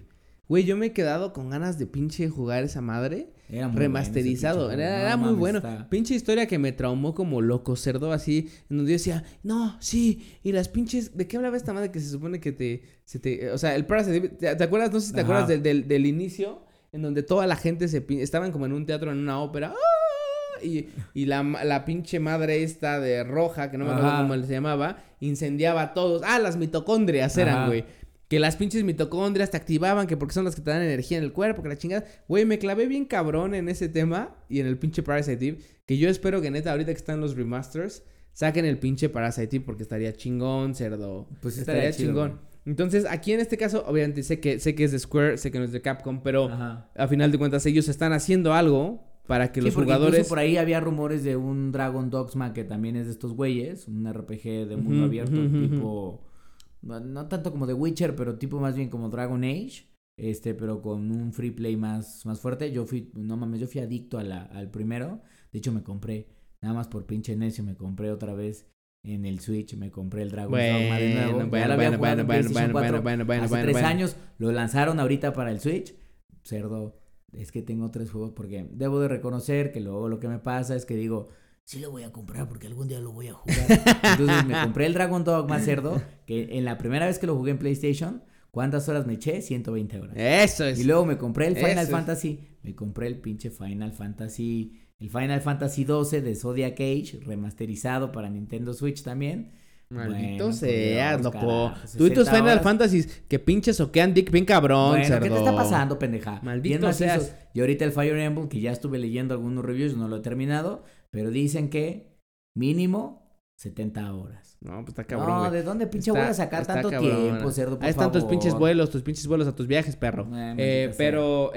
Güey, yo me he quedado con ganas de pinche jugar esa madre. Era muy remasterizado. bueno era era No muy bueno. está- Pinche historia que me traumó como loco, cerdo, así. En donde yo decía, no, sí. Y las pinches. ¿De qué hablaba esta madre que se supone que te. Se te o sea, el Parasite Eve, ¿Te, te acuerdas? No sé si te Ajá. acuerdas del, del, del inicio. en donde toda la gente se estaban como en un teatro, en una ópera. ¡ah! Y, y la, la pinche madre esta de roja, que no me acuerdo Ajá. cómo se llamaba, incendiaba a todos. Ah, las mitocondrias eran, Ajá. güey. Que las pinches mitocondrias te activaban, que porque son las que te dan energía en el cuerpo, que la chingada. Güey, me clavé bien cabrón en ese tema y en el pinche Parasite Eve. Que yo espero que neta, ahorita que están los remasters, saquen el pinche Parasite Eve porque estaría chingón, cerdo. Pues estaría, chingón. Entonces, aquí en este caso, obviamente sé que, sé que es de Square, sé que no es de Capcom, pero Ajá. a final de cuentas ellos están haciendo algo para que Sí, los jugadores... por ahí había rumores de un Dragon Dogma que también es de estos güeyes, un RPG de mundo abierto, tipo, no, tanto como The Witcher, pero tipo más bien como Dragon Age, este, pero con un free play más, más fuerte. Yo fui, no mames, yo fui adicto a la- al primero. De hecho, me compré, nada más por pinche necio, me compré otra vez en el Switch, me compré el Dragon Dogma de nuevo. Bueno, bueno, bueno, bueno, en bueno, bueno, 4 bueno, bueno, hace bueno, tres bueno. años, lo lanzaron ahorita para el Switch. Cerdo, es que tengo tres juegos porque debo de reconocer que luego lo que me pasa es que digo, sí lo voy a comprar porque algún día lo voy a jugar. Entonces me compré el Dragon Dogma Cerdo, que en la primera vez que lo jugué en PlayStation, ¿cuántas horas me eché? 120 horas. Eso es. Y luego me compré el Final Eso es. Fantasy, me compré el pinche Final Fantasy, el Final Fantasy 12 de Zodiac Age, remasterizado para Nintendo Switch también. Maldito Bueno, Dios, loco. Tú y tus 60 Final. Fantasies que pinches soquean dick bien cabrón, Bueno, ¿qué cerdo. te está pasando, pendeja? Maldito seas. Y ahorita el Fire Emblem, que ya estuve leyendo algunos reviews, no lo he terminado, pero dicen que mínimo 70 horas. No, pues está cabrón, no, güey. ¿de dónde pinche Está- voy a sacar tanto cabrón. tiempo, cerdo, por Ahí están tus pinches vuelos, tus pinches vuelos a tus viajes, perro. Eh, maldita Eh, pero,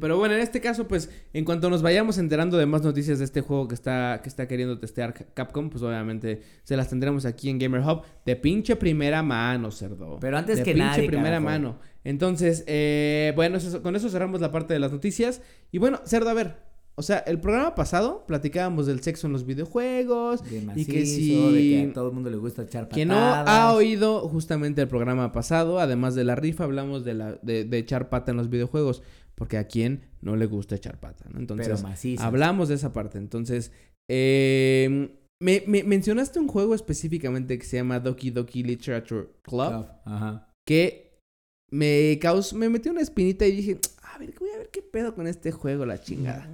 pero bueno, en este caso, pues, en cuanto nos vayamos enterando de más noticias de este juego que está, que está queriendo testear Capcom, pues obviamente se las tendremos aquí en Gamer Hub de pinche primera mano, cerdo. Pero antes de que pinche nadie, primera carajo. mano. Entonces, eh, bueno, eso- con eso cerramos la parte de las noticias. Y bueno, cerdo, a ver. O sea, el programa pasado platicábamos del sexo en los videojuegos. De y macizo, que de si... que a todo el mundo le gusta echar patadas. Quien no ha oído justamente el programa pasado, además de la rifa, hablamos de, la, de, de echar pata en los videojuegos. Porque a quien no le gusta echar pata, ¿no? Entonces, Pero macizo. hablamos de esa parte. Entonces, eh, me, me- mencionaste un juego específicamente que se llama Doki Doki Literature Club. Ajá. Que me causó, me metió una espinita y dije, a ver, voy a ver qué pedo con este juego, la chingada.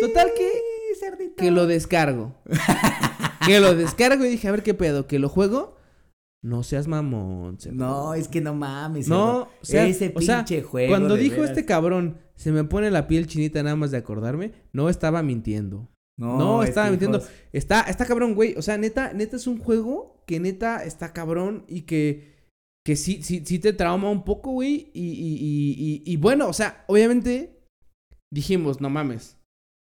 Total que, cerdito. que lo descargo. que lo descargo y dije, a ver qué pedo, que lo juego. No seas mamón. cerdo. No, es que no mames. No, o sea, ese o sea, pinche juego. Cuando dijo veras. este cabrón, se me pone la piel chinita nada más de acordarme, no estaba mintiendo. no, es estaba mintiendo. hijos, Está, está cabrón, güey. O sea, neta, neta es un juego que neta está cabrón y que, que sí, sí, sí te trauma un poco, güey. Y, y, y, y, y bueno, o sea, obviamente dijimos, no mames.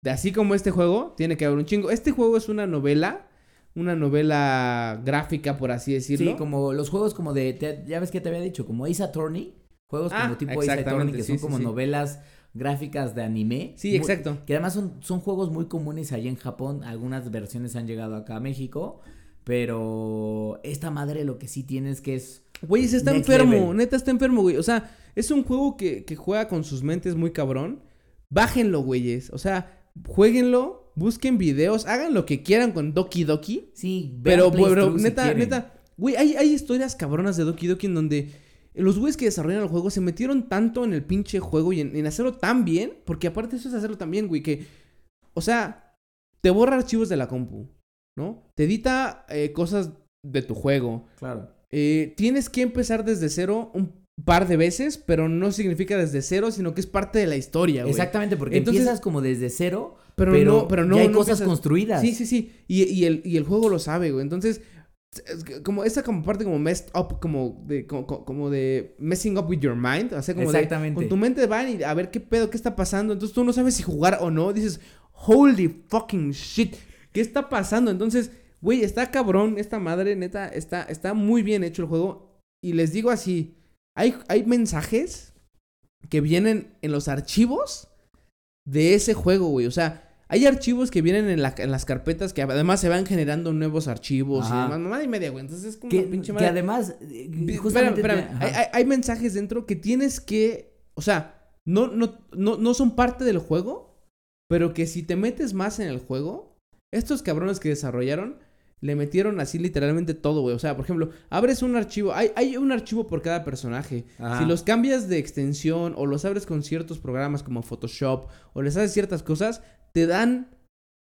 De así como este juego, tiene que haber un chingo. Este juego es una novela, una novela gráfica, por así decirlo. Sí, como los juegos como de, te- ya ves que te había dicho, como Ace Attorney, juegos Ah, como tipo Ace Attorney que sí, son como sí. novelas gráficas de anime. Sí, Muy- exacto. Que además son, son juegos muy comunes allá en Japón, algunas versiones han llegado acá a México, pero esta madre lo que sí tiene es que es... Güey, se está Next enfermo, level. neta está enfermo, güey. O sea, es un juego que, que juega con sus mentes muy cabrón. Bájenlo, güeyes. O sea, jueguenlo, busquen videos, hagan lo que quieran con Doki Doki. Sí, Pero, pero, neta, neta, güey, hay, hay historias cabronas de Doki Doki en donde los güeyes que desarrollan el juego se metieron tanto en el pinche juego y en, en hacerlo tan bien, porque aparte eso es hacerlo tan bien, güey, que, o sea, te borra archivos de la compu, ¿no? Te edita eh, cosas de tu juego. Claro. Eh, tienes que empezar desde cero un par de veces, pero no significa desde cero, sino que es parte de la historia, güey. Exactamente, porque Entonces- empiezas como desde cero, Pero, pero, no, pero no, ya hay no cosas empiezas- construidas. Sí, sí, sí. Y, y el, y el juego lo sabe, güey. Entonces, como esa como parte como messed up, como de, como, como de messing up with your mind. O sea, como de, Exactamente. con tu mente van y a ver qué pedo, qué está pasando. Entonces tú no sabes si jugar o no. Dices, holy fucking shit. ¿Qué está pasando? Entonces, güey, está cabrón esta madre, neta. Está, está muy bien hecho el juego. Y les digo así, hay, hay mensajes que vienen en los archivos de ese juego, güey. O sea, hay archivos que vienen en, la- en las carpetas que además se van generando nuevos archivos y demás. Mamá y media, güey. Entonces es como Que, una pinche que madre. además, eh, justamente... espérame, espérame. Hay, hay- hay mensajes dentro que tienes que. O sea, no, no, no, no son parte del juego. Pero que si te metes más en el juego, estos cabrones que desarrollaron le metieron así literalmente todo, güey. O sea, por ejemplo, abres un archivo, hay, hay un archivo por cada personaje. Ajá. Si los cambias de extensión o los abres con ciertos programas como Photoshop o les haces ciertas cosas, te dan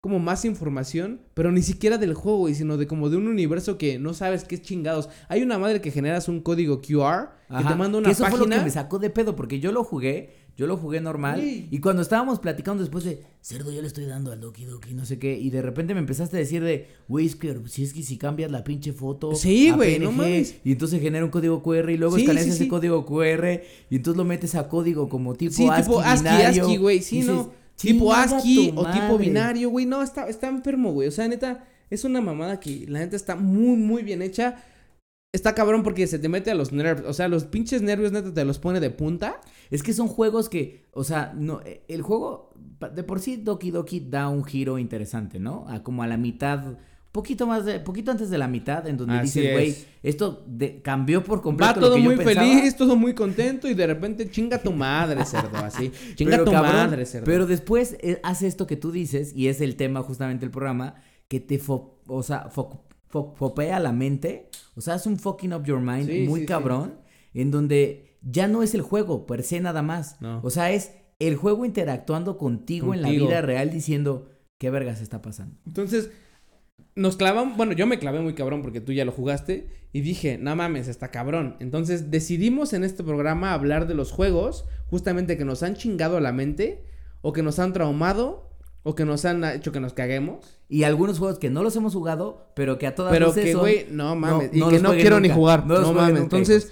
como más información, pero ni siquiera del juego, güey, sino de como de un universo que no sabes qué es chingados. Hay una madre que generas un código QR que te manda una que eso fue lo que me sacó de pedo, porque yo lo jugué, yo lo jugué normal, Sí. y cuando estábamos platicando después de, cerdo, yo le estoy dando al Doki Doki, no sé qué, y de repente me empezaste a decir de, güey, es que si es que si cambias la pinche foto Sí, a güey, no mames. y entonces genera un código QR, y luego Sí, escaneas sí, ese código QR, y entonces lo metes a código como tipo Sí, ASCII, tipo ASCII, güey, sí, dices, ¿no? Tipo "Chinga ASCII o tipo madre". binario, güey. No, está, está enfermo, güey. O sea, neta, es una mamada que la neta está muy, muy bien hecha. Está cabrón porque se te mete a los nervios. O sea, los pinches nervios, neta, te los pone de punta. Es que son juegos que, o sea, no, eh, el juego de por sí Doki Doki da un giro interesante, ¿no? A como a la mitad, poquito más de, poquito antes de la mitad, en donde Así dices, güey, es. esto de- cambió por completo Va lo todo que yo muy pensaba". feliz, todo muy contento y de repente chinga tu madre, cerdo, así. Chinga Pero, tu cabrón, madre, cerdo. Pero después eh, hace esto que tú dices, y es el tema justamente del programa, que te fo- o sea, fo- fopea la mente. O sea, es un fucking up your mind Sí, muy sí, sí. cabrón. En donde ya no es el juego per se nada más. No. O sea, es el juego interactuando contigo, en la Contigo. vida real diciendo, ¿qué vergas está pasando? Entonces, nos clavamos, bueno, yo me clavé muy cabrón porque tú ya lo jugaste y dije, no mames, está cabrón. Entonces decidimos en este programa hablar de los juegos justamente que nos han chingado la mente o que nos han traumado o que nos han hecho que nos caguemos. Y algunos juegos que no los hemos jugado, pero que a todas Pero luces que, güey, no mames, no y que no quiero ni jugar, No no, mames. nunca, Entonces,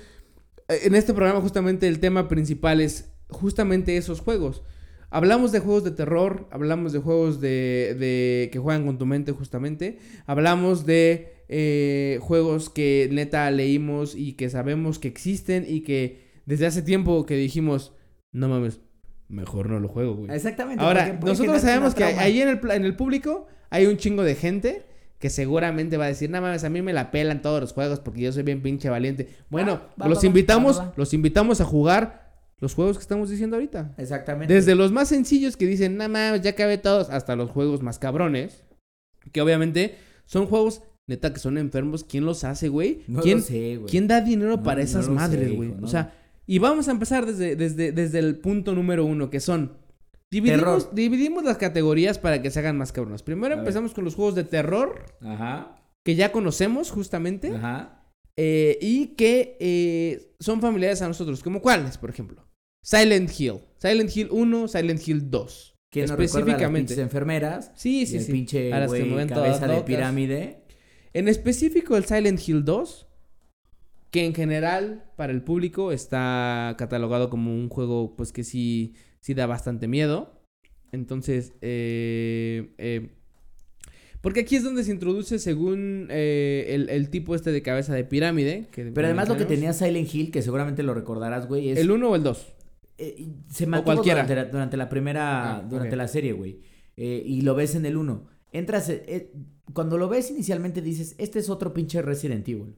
eh, en este programa justamente el tema principal es justamente esos juegos. Hablamos de juegos de terror, hablamos de juegos de, de que juegan con tu mente justamente, hablamos de eh, juegos que neta leímos y que sabemos que existen y que desde hace tiempo que dijimos, no mames, mejor no lo juego, güey. Exactamente. Ahora, porque nosotros sabemos que ahí en el, en el público hay un chingo de gente que seguramente va a decir, no mames, a mí me la pelan todos los juegos porque yo soy bien pinche valiente. Bueno, va, los va, invitamos, va, los invitamos a jugar los juegos que estamos diciendo ahorita. Exactamente. Desde los más sencillos que dicen, no mames, ya cabe todos, hasta los juegos más cabrones. Que obviamente son juegos, neta, que son enfermos. ¿Quién los hace, güey? No ¿Quién, lo sé, güey. ¿Quién da dinero No, para esas madres, sé, güey? O sea, y vamos a empezar desde, desde, desde el punto número uno, que son... Dividimos, dividimos las categorías para que se hagan más cabronas. Primero A ver. empezamos con los juegos de terror, Ajá. que ya conocemos justamente, Ajá. eh, y que eh, son familiares a nosotros. ¿Como cuáles, por ejemplo? Silent Hill. Silent Hill 1, Silent Hill 2. ¿Quién no recuerda a las Específicamente. pinches enfermeras? Sí, y sí, el sí. pinche A las que cabeza de pirámide. En específico el Silent Hill 2, que en general para el público está catalogado como un juego pues que sí, sí da bastante miedo. Entonces, eh, eh, porque aquí es donde se introduce según eh, el, el tipo este de cabeza de pirámide. que Pero además lo que tenía Silent Hill, que seguramente lo recordarás, güey, es... ¿El 1 o el 2? eh, se mantuvo cualquiera. durante la, durante la primera... Ah, durante la serie, güey. Y lo ves en el 1. Entras... cuando lo ves inicialmente dices, este es otro pinche Resident Evil.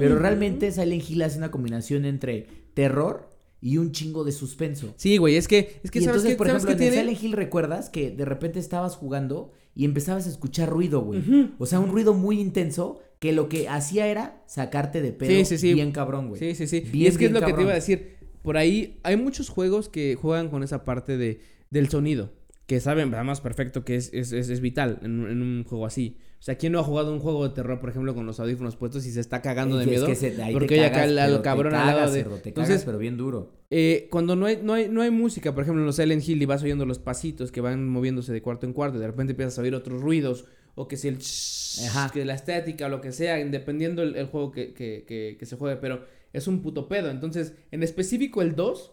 Pero realmente Silent Hill hace una combinación entre terror y un chingo de suspenso. Sí, güey, es que, es que y ¿sabes entonces, qué, por ¿sabes ejemplo, en tiene? Silent Hill recuerdas que de repente estabas jugando y empezabas a escuchar ruido, güey. O sea, un ruido muy intenso que lo que hacía era sacarte de pedo Sí, sí, sí. bien cabrón, güey. Sí, sí, sí. y Bien, es que es lo que te iba a decir. Por ahí hay muchos juegos que juegan con esa parte de, del sonido. Que saben, además, perfecto que es, es, es, es vital en un juego así. O sea, ¿quién no ha jugado un juego de terror, por ejemplo, con los audífonos puestos y se está cagando de Es miedo? que se- ahí porque acá el- cabrón al lado cagas, de- cerdo, te Entonces- cagas, pero bien duro. Eh, cuando no hay, no, hay, no hay música, por ejemplo, en los Silent Hill y vas oyendo los pasitos que van moviéndose de cuarto en cuarto y de repente empiezas a oír otros ruidos o que si el shhh, Ajá. que la estética o lo que sea, dependiendo el, el juego que, que, que, que se juegue, pero es un puto pedo. Entonces, en específico el 2,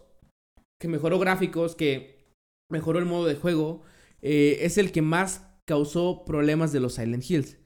que mejoró gráficos, que mejoró el modo de juego, eh, es el que más causó problemas de los Silent Hills.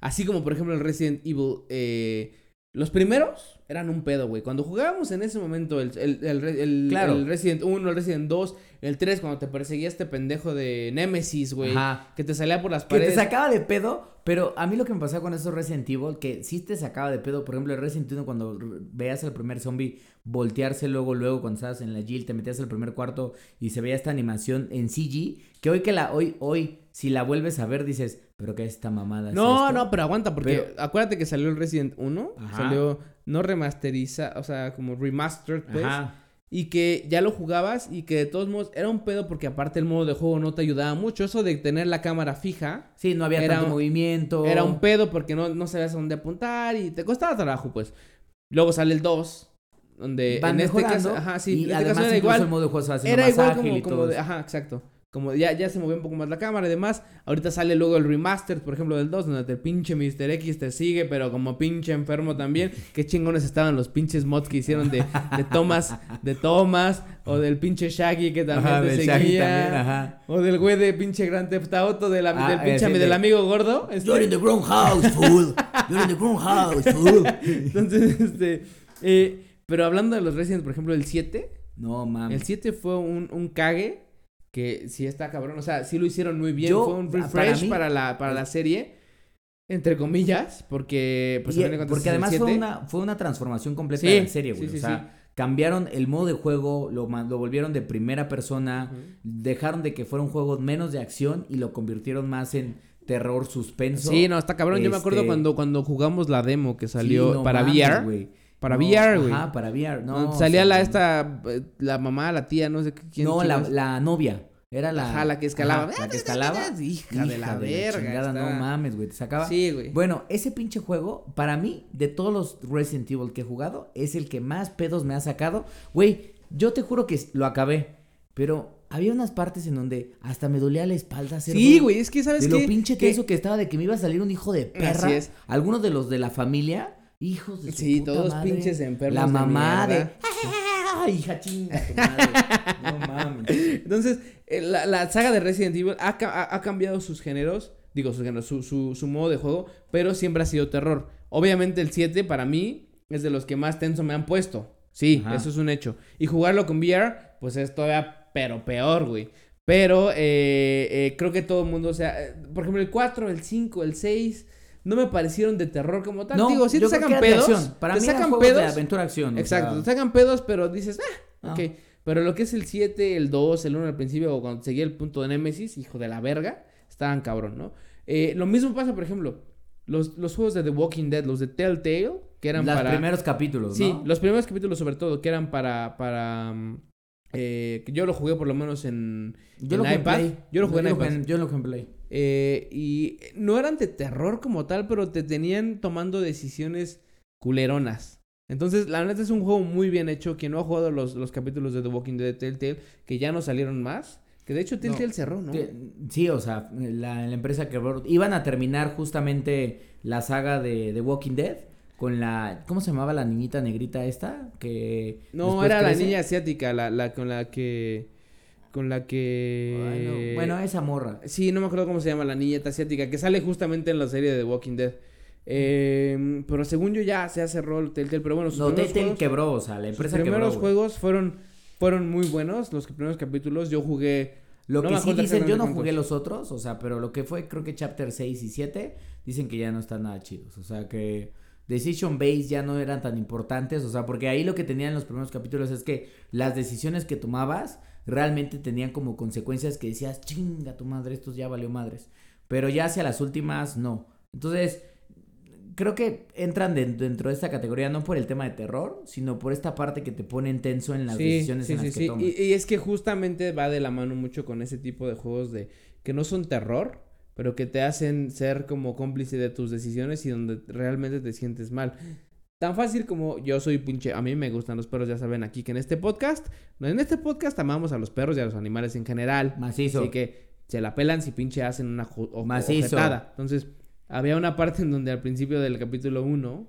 Así como, por ejemplo, el Resident Evil. eh, los primeros eran un pedo, güey. Cuando jugábamos en ese momento el, el, el, el- Claro. Resident 1, el Resident 2, el 3, cuando te perseguía este pendejo de Nemesis, güey. Que te salía por las Que te paredes. sacaba de pedo, pero a mí lo que me pasaba con esos Resident Evil, que sí te sacaba de pedo, por ejemplo, el Resident Evil cuando r- veías al primer zombie voltearse luego, luego cuando estabas en la Jill, te metías al primer cuarto y se veía esta animación en CG, que hoy que la, hoy, hoy, si la vuelves a ver dices, Pero que esta mamada. No, no, pero aguanta, porque Pero- acuérdate que salió el Resident 1, Ajá. salió no remasteriza, o sea, como remastered, pues, Ajá. y que ya lo jugabas y que de todos modos era un pedo porque aparte el modo de juego no te ayudaba mucho, eso de tener la cámara fija Sí, no había Era tanto un- movimiento. era un pedo porque no, no sabías a dónde apuntar y te costaba trabajo, pues. Luego sale el 2, donde Van en este caso, ajá, sí, y en este además caso era igual. el modo de juego se haciendo Era más igual ágil como, y como todo de, eso. ajá, exacto. Como ya, ya se movía un poco más la cámara y demás. Ahorita sale luego el remaster, por ejemplo, del 2, donde el pinche Mr. X te sigue, pero como pinche enfermo también. Qué chingones estaban los pinches mods que hicieron de, de tomas, de tomas, o del pinche Shaggy que también Ajá, te del seguía. Shaggy también, ajá. O del güey de pinche Grand Theft Auto, de la- Ah, del pinche ese del de- amigo gordo. este. You're in the wrong house, fool. You're in the wrong house, fool. Entonces, este. eh, pero hablando de los Resident, por ejemplo, el 7. No, mames. El 7 fue un, un cague que sí está cabrón. O sea, sí lo hicieron muy bien. Yo, fue un para refresh mí- para, la, para la serie. Entre comillas, porque pues Y, porque además fue 7. una, fue una transformación completa Sí, de la serie, güey. sí, sí, o sea, cambiaron el modo de juego, lo, lo volvieron de primera persona, dejaron de que fuera un juego menos de acción y lo convirtieron más en terror, suspenso. Sí, no, está cabrón. Yo me acuerdo Este- cuando, cuando jugamos la demo que salió no para mames, VR. güey. Para No, VR, güey. Ajá, para VR. No, o salía sea, la esta, eh, la mamá, la tía, no sé quién. No, la, la novia. Era la. Ajá, la que escalaba. Ajá, la que escalaba. Hija de la verga, chingada, no mames, güey. Te sacaba. Sí, güey. Bueno, ese pinche juego, para mí, de todos los Resident Evil que he jugado, es el que más pedos me ha sacado. Güey, yo te juro que lo acabé, pero había unas partes en donde hasta me dolía la espalda hacer Sí, güey, es que sabes qué? lo pinche Que- teso que estaba de que me iba a salir un hijo de perra. Así es. Algunos de los de la familia, hijos de su Sí, puta todos madre. pinches enfermos La de mamá de. mierda. ¡Ay, hija chinga tu madre! No mames. Entonces, eh, la, la saga de Resident Evil ha, ha- ha cambiado sus géneros, digo, sus géneros, su, su, su modo de juego, pero siempre ha sido terror. Obviamente el 7 para mí es de los que más tenso me han puesto. Sí, Ajá. eso es un hecho. Y jugarlo con VR, pues es todavía, pero peor, güey. Pero eh, eh, creo que todo el mundo, o sea, eh, por ejemplo, el 4, el 5, el 6, no me parecieron de terror como tal. No, digo, sí te sacan pedos. acción. Para te mí sacan juegos de pedos. aventura acción. o Exacto, sea, te sacan pedos, pero dices, ah, Ah. ok. Pero lo que es el 7, el 2, el 1 al principio, o cuando seguía el punto de Némesis, hijo de la verga, estaban cabrón, ¿no? Eh, lo mismo pasa, por ejemplo, los, los juegos de The Walking Dead, los de Telltale, que eran los para... primeros capítulos, Sí, ¿no? los primeros capítulos sobre todo, que eran para... para mm, eh, que yo lo jugué por lo menos en, Yo en lo iPad. Yo lo jugué en iPad. en- Yo lo jugué en Play. Eh, y no eran de terror como tal, pero te tenían tomando decisiones culeronas. Entonces, la neta es un juego muy bien hecho. Quien no ha jugado los, los capítulos de The Walking Dead de Telltale, que ya no salieron más. Que de hecho Telltale cerró, ¿no? Sí, o sea, la, la empresa que iban a terminar justamente la saga de The Walking Dead con la ¿cómo se llamaba la niñita negrita esta? Que No, era la niña asiática, la, la con la que... Con la que... Bueno, bueno, esa morra. Sí, no me acuerdo cómo se llama la niñeta asiática, que sale justamente en la serie de The Walking Dead. Eh, pero según yo ya se cerró el Telltale, pero bueno, sus No, primeros juegos- quebró, o sea, la Sus empresa quebró. primeros juegos fueron, fueron muy buenos, los primeros capítulos. Yo jugué. Lo no que sí dicen, yo no jugué los otros, o sea, pero lo que fue, creo que Chapter 6 y 7, dicen que ya no están nada chidos. O sea, que Decision Base ya no eran tan importantes, o sea, porque ahí lo que tenían en los primeros capítulos es que las decisiones que tomabas realmente tenían como consecuencias que decías, chinga tu madre, estos ya valió madres. Pero ya hacia las últimas, no. Entonces, creo que entran de- dentro de esta categoría no por el tema de terror, sino por esta parte que te ponen tenso en las Sí, decisiones sí, en las sí, que sí. tomas. Y, y es que justamente va de la mano mucho con ese tipo de juegos de que no son terror, pero que te hacen ser como cómplice de tus decisiones y donde realmente te sientes mal. Tan fácil como yo soy pinche, a mí me gustan los perros, ya saben aquí que en este podcast, en este podcast amamos a los perros y a los animales en general. Macizo. Así que se la pelan si pinche hacen una o- Macizo. ojetada. Entonces, había una parte en donde al principio del capítulo 1,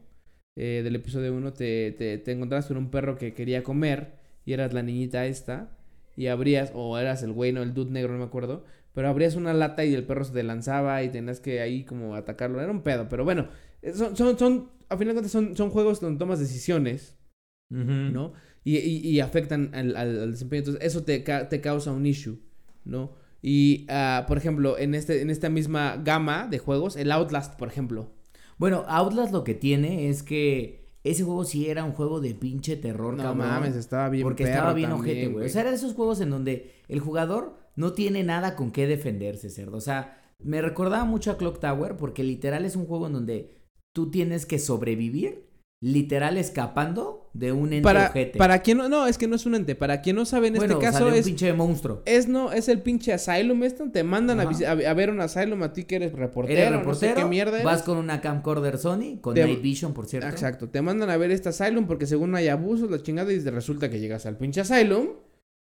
eh, del episodio 1, te, te, te encontrabas con un perro que quería comer y eras la niñita esta y abrías, o eras el güey, no, el dude negro, no me acuerdo, pero abrías una lata y el perro se te lanzaba y tenías que ahí como atacarlo. Era un pedo, pero bueno, son, son, son a final de cuentas son, son juegos donde tomas decisiones. ¿no? Y, y, y afectan al, al- al desempeño. Entonces, eso te, ca- te causa un issue, ¿no? Y, ah, por ejemplo, en, este, en esta misma gama de juegos, el Outlast, por ejemplo. Bueno, Outlast lo que tiene es que ese juego sí era un juego de pinche terror, No cabrón. mames, estaba bien Porque perro estaba bien también, ojete, güey. O sea, era de esos juegos en donde el jugador no tiene nada con qué defenderse, cerdo. O sea, Me recordaba mucho a Clock Tower porque literal es un juego en donde tú tienes que sobrevivir, literal escapando de un ente Para, ojete. para quien no, no, es que no es un ente. Para quien no sabe, en bueno, este caso sale un es, pinche monstruo. es no, es el pinche Asylum este, te mandan a, ver un Asylum a ti que eres reportero, Eres no reportero, sé qué mierda eres. vas con una camcorder Sony, con Te- Night Vision, por cierto. Exacto, te mandan a ver este Asylum porque según hay abusos, la chingada, y resulta que llegas al pinche Asylum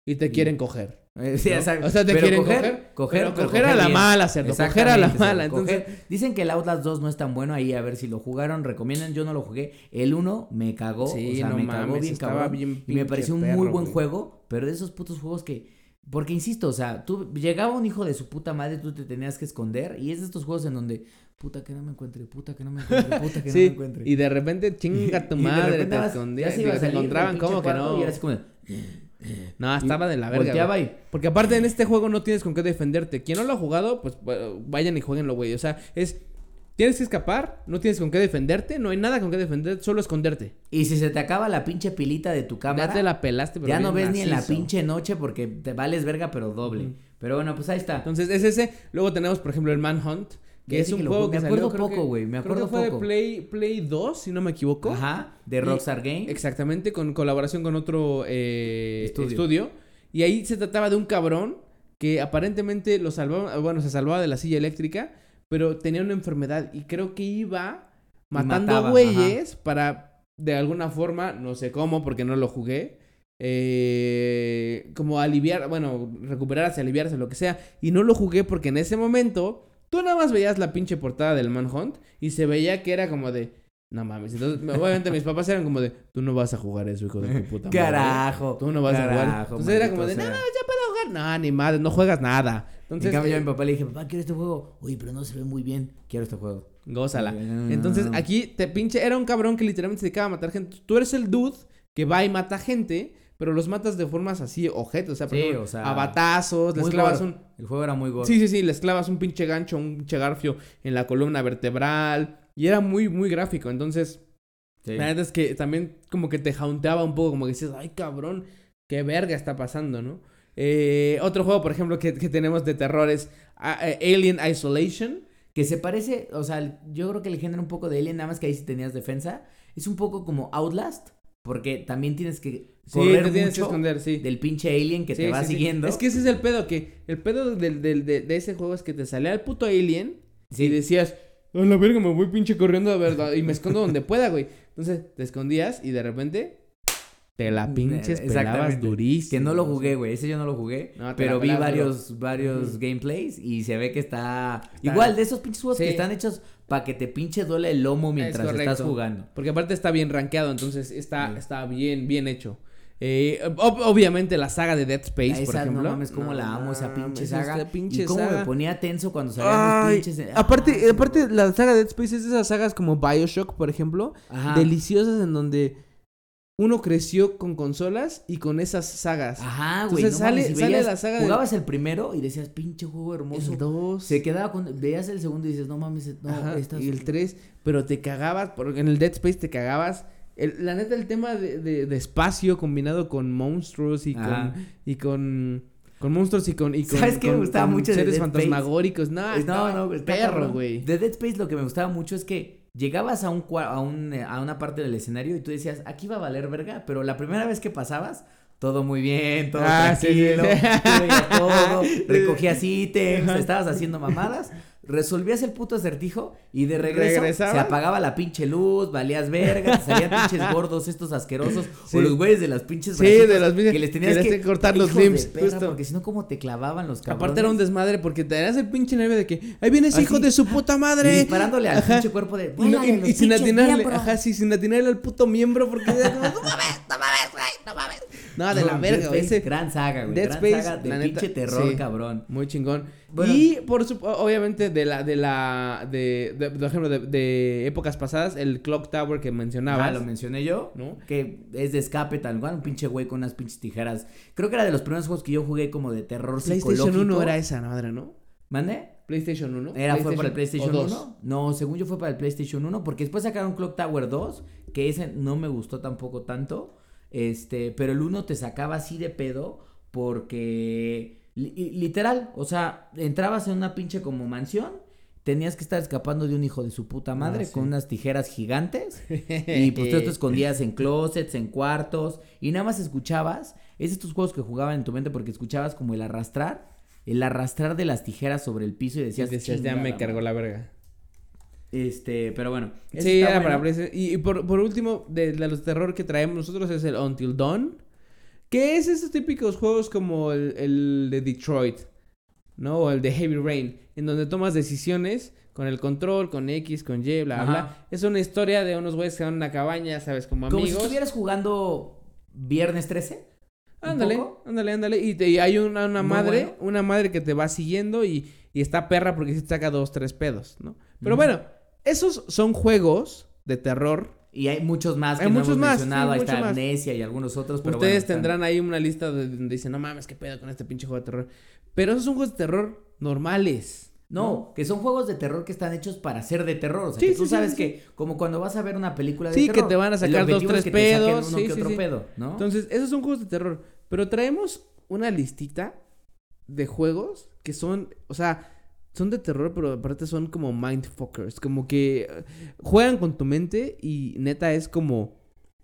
y te quieren coger. Sí, ¿no? exacto. O sea, te Pero quieren coger, coger, coger, pero pero coger a la bien. mala, cerdo, coger a la mala, entonces-. Dicen que el Outlast 2 no es tan bueno ahí, a ver si lo jugaron, recomiendan, yo no lo jugué. El 1 me cagó, Sí, o sea, no me cagó mames, bien estaba cabrón. bien y me pareció un muy buen güey. juego, pero de esos putos juegos que... Porque insisto, o sea, tú llegaba un hijo de su puta madre, tú te tenías que esconder, y es de estos juegos en donde, puta que no me encuentre, puta que no me encuentre, puta que no me encuentre. y de repente chinga tu Y de madre, te escondías se y salir del encontraban, ¿cómo que no? Y como No, estaba de la verga. volteaba y... Porque aparte en este juego no tienes con qué defenderte. Quien no lo ha jugado, pues vayan y jueguenlo, güey. O sea, es. Tienes que escapar, no tienes con qué defenderte, no hay nada con qué defenderte, solo esconderte. Y si se te acaba la pinche pilita de tu cámara... Ya te la pelaste, pero Ya no ves ni en la pinche noche porque te vales verga, pero doble. Pero bueno, pues ahí está. Entonces es ese. Luego tenemos, por ejemplo, el Manhunt. Que es un que juego que Me salió, acuerdo poco, güey, me creo acuerdo que fue poco. de Play, Play 2, si no me equivoco. Ajá, de Rockstar Game. Exactamente, con colaboración con otro eh, Estudio. estudio. Y ahí se trataba de un cabrón que aparentemente lo salvaba, bueno, se salvaba de la silla eléctrica, pero tenía una enfermedad y creo que iba matando mataba, güeyes para, de alguna forma, no sé cómo, porque no lo jugué, eh, como aliviar, bueno, recuperarse, aliviarse, lo que sea. Y no lo jugué porque en ese momento tú nada más veías la pinche portada del Manhunt y se veía que era como de... No mames, entonces obviamente mis papás eran como de, tú no vas a jugar eso, hijo de tu puta madre. Carajo. Tú no vas a jugar. Entonces era como de, no, no, ya puedo jugar. No, ni madre, no juegas nada. Entonces, en cambio, yo a eh, mi papá le dije, papá, quiero este juego. Oye, pero no se ve muy bien. Quiero este juego. gózala. Entonces, aquí te pinche, era un cabrón que literalmente se dedicaba a matar gente. Tú eres el dude que va y mata gente, pero los matas de formas así, objetos. O sea, por Sí, ejemplo, o sea, a batazos, les clavas un. El juego era muy gore. Sí, sí, sí, les clavas un pinche gancho, un pinche garfio en la columna vertebral. Y era muy, muy gráfico. Entonces, Sí. La neta es que también como que te jaunteaba un poco, como que dices, ay cabrón, qué verga está pasando, ¿no? Eh, otro juego, por ejemplo, que, que tenemos de terror es ah, eh, Alien Isolation. Que se parece, o sea, yo creo que le genera un poco de Alien, nada más que ahí si tenías defensa. Es un poco como Outlast, porque también tienes que Sí, correr te tienes que mucho esconder, sí. del pinche alien que Sí, te va sí, sí. siguiendo. Es que ese es el pedo, que el pedo del, del- de, de ese juego es que te salía el puto Alien Sí. y decías, a la verga, me voy pinche corriendo, a ver, y me escondo donde pueda, güey. Entonces te escondías y de repente te la pinches pelabas Exactamente. durísimo. Que no lo jugué, güey. Ese yo no lo jugué. No, pero vi pelabas varios, varios gameplays y se ve que está... Está- Igual, de esos pinches juegos Sí. que están hechos para que te pinche duele el lomo mientras estás jugando. Porque aparte está bien rankeado, entonces está, Sí. está bien, bien hecho. Eh, ob- obviamente la saga de Dead Space, por esa, ejemplo. no mames, cómo No la amo, esa pinche saga. esta pinche y cómo saga. me ponía tenso cuando salían los Ay, pinches... aparte, Ah, aparte la saga de Dead Space es de esas sagas como Bioshock, por ejemplo, Ajá. deliciosas en donde uno creció con consolas y con esas sagas. Ajá, güey. Entonces no mames, sale- y sale veías- la saga de- Jugabas el primero y decías, pinche juego hermoso. el 2. Se quedaba con... Veías el segundo y dices, no mames, no, Ajá, estas- y el 3, pero te cagabas, porque en el Dead Space te cagabas. El- la neta, el tema de, de- de espacio combinado con monstruos y Ajá. con. y con. con monstruos y con. Y con ¿Sabes qué me gustaba con mucho de Dead Space? fantasmagóricos. No, Es- estaba no, no, está perro, güey. De Dead Space lo que me gustaba mucho es que llegabas a un, a un eh, a una parte del escenario y tú decías, aquí va a valer verga, pero la primera vez que pasabas, todo muy bien, todo Ah, sí, sí. tranquilo, todo, recogías ítems, estabas haciendo mamadas, resolvías el puto acertijo y de regreso se apagaba la pinche luz, valías verga, te salían pinches gordos estos asquerosos Sí. o los güeyes de las pinches Sí, de las pinches- que les tenías que cortar los limbs, porque si no cómo te clavaban los cabrones. Aparte era un desmadre porque te darías el pinche nervio de que ahí viene ese Así, hijo de su puta y madre. disparándole al Ajá. pinche cuerpo de Y, no- y- "Vuélale los y sin atinarle, miembros". ajá, sí, sin atinarle al puto miembro porque no mames, no mames, güey, no mames. No, de la verga, güey. Gran saga, güey. Dead gran Space, saga de neta, pinche terror, sí. cabrón. Muy chingón. Bueno. y por sup- obviamente de la, de la, de, de, por ejemplo, de, de épocas pasadas, el Clock Tower que mencionabas. Ah, lo mencioné yo. ¿No? Que es de escape tal cual, un pinche güey con unas pinches tijeras. Creo que era de los primeros juegos que yo jugué como de terror PlayStation psicológico. 1 era esa madre, ¿no? ¿Mande? PlayStation 1. Era, fue para el PlayStation o 1. dos. No, según yo fue para el PlayStation 1, porque después sacaron Clock Tower 2, que ese no me gustó tampoco tanto. Este, pero el 1 te sacaba así de pedo porque literal, o sea, entrabas en una pinche como mansión, tenías que estar escapando de un hijo de su puta madre Ah, sí. con unas tijeras gigantes y pues tú te escondías en closets, en cuartos y nada más escuchabas, es estos juegos que jugaban en tu mente porque escuchabas como el arrastrar, el arrastrar de las tijeras sobre el piso y Y decías, decías, ya me "Chingada cargó madre". la verga. Este, pero bueno. Sí, era para bueno. Y, y por, por último, de, de los terror que traemos nosotros es el Until Dawn. Que es esos típicos juegos como el, el de Detroit, ¿no? O el de Heavy Rain, en donde tomas decisiones con el control, con X, con Y, bla, Ajá. bla. Es una historia de unos güeyes que van a una cabaña, ¿sabes? Como Como si amigos. estuvieras jugando Viernes 13. ¿un Ándale, ándale, ándale. Y, te- y hay una, una madre, bueno. una madre que te va siguiendo y, y está perra porque te saca dos, tres pedos, ¿no? Pero bueno, esos son juegos de terror Y hay muchos más que Hay no muchos hemos más, mencionado. sí, Ahí está. Amnesia y algunos otros. Pero Ustedes bueno, están- tendrán ahí una lista de- donde dicen, no mames, qué pedo con este pinche juego de terror. Pero esos son juegos de terror normales. No, que son juegos de terror que están hechos para ser de terror. O sea, Sí, que sí, tú sí, sabes sí, que, como cuando vas a ver una película de Sí, terror. que te van a sacar dos, es tres que te pedos, uno sí, que sí, otro sí. pedo, ¿no? Entonces, esos son juegos de terror. Pero traemos una listita de juegos que son, o sea, son de terror, pero aparte son como mindfuckers. Como que eh, juegan con tu mente y neta es como,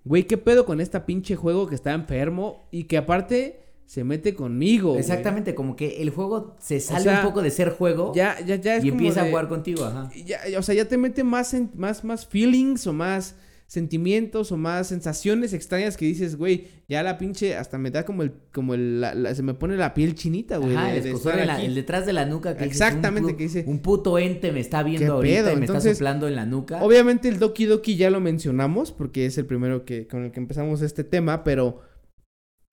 güey, ¿qué pedo con esta pinche juego que está enfermo y que aparte se mete conmigo? güey? Exactamente, como que el juego se sale sea, un poco de ser juego Ya, ya, ya es y como empieza de- a jugar contigo, ajá. ya, o sea, ya te mete más, sen- más, más feelings o más sentimientos o más sensaciones extrañas que dices, güey, ya la pinche, hasta me da como el, como el, la- la- se me pone la piel chinita, güey. Ajá, de- el, de escozor estar en la- aquí. el detrás de la nuca que dices, Exactamente, un, que dice, un puto ente me está ¿qué viendo ahorita pedo? y me está soplando en la nuca. Obviamente el Doki Doki ya lo mencionamos porque es el primero que, con el que empezamos este tema, pero,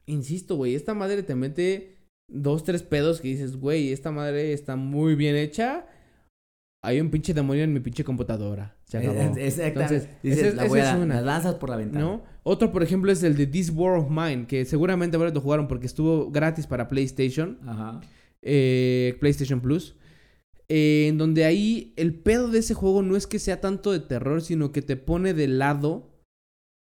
insisto, güey, esta madre te mete dos, tres pedos que dices, güey, esta madre está muy bien hecha. Hay un pinche demonio en mi pinche computadora. Se acabó. Exactamente. Entonces, Dices, ese es- la a una. lanzas por la ventana. ¿No? Otro, por ejemplo, es el de This War of Mine, que seguramente varios lo jugaron porque estuvo gratis para PlayStation, Ajá. eh, PlayStation Plus. eh, en donde ahí el pedo de ese juego no es que sea tanto de terror, sino que te pone de lado.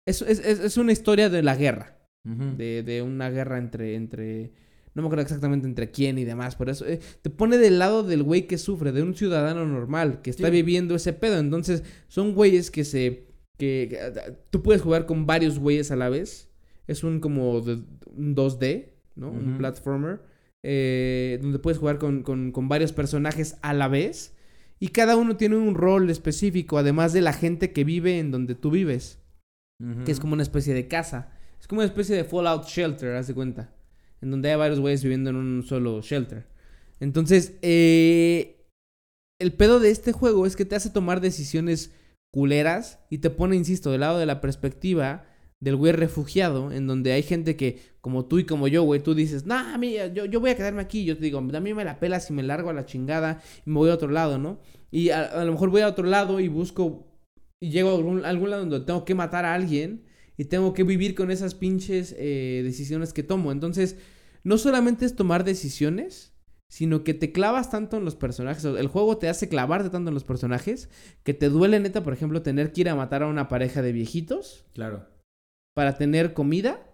Es, es, es- una historia de la guerra, de, de una guerra entre, entre. No me acuerdo exactamente entre quién y demás, por eso eh, te pone del lado del güey que sufre, de un ciudadano normal que está Sí. viviendo ese pedo. Entonces, son güeyes que se. Que, que, ah, tú puedes jugar con varios güeyes a la vez. Es un como de, un 2D, ¿no? Un platformer. eh, donde puedes jugar con, con, con varios personajes a la vez. Y cada uno tiene un rol específico, además de la gente que vive en donde tú vives. Que es como una especie de casa. Es como una especie de Fallout Shelter, haz de cuenta. En donde hay varios güeyes viviendo en un solo shelter. Entonces, eh, el pedo de este juego es que te hace tomar decisiones culeras y te pone, insisto, del lado de la perspectiva del güey refugiado, en donde hay gente que, como tú y como yo, güey, tú dices, nah, mira, yo, yo voy a quedarme aquí. Yo te digo, a mí me la pela si me largo a la chingada y me voy a otro lado, ¿no? Y a, a lo mejor voy a otro lado y busco y llego a algún, a algún lado donde tengo que matar a alguien y tengo que vivir con esas pinches eh, decisiones que tomo. Entonces, no solamente es tomar decisiones, sino que te clavas tanto en los personajes. El juego te hace clavarte tanto en los personajes que te duele neta, por ejemplo, tener que ir a matar a una pareja de viejitos Claro. para tener comida,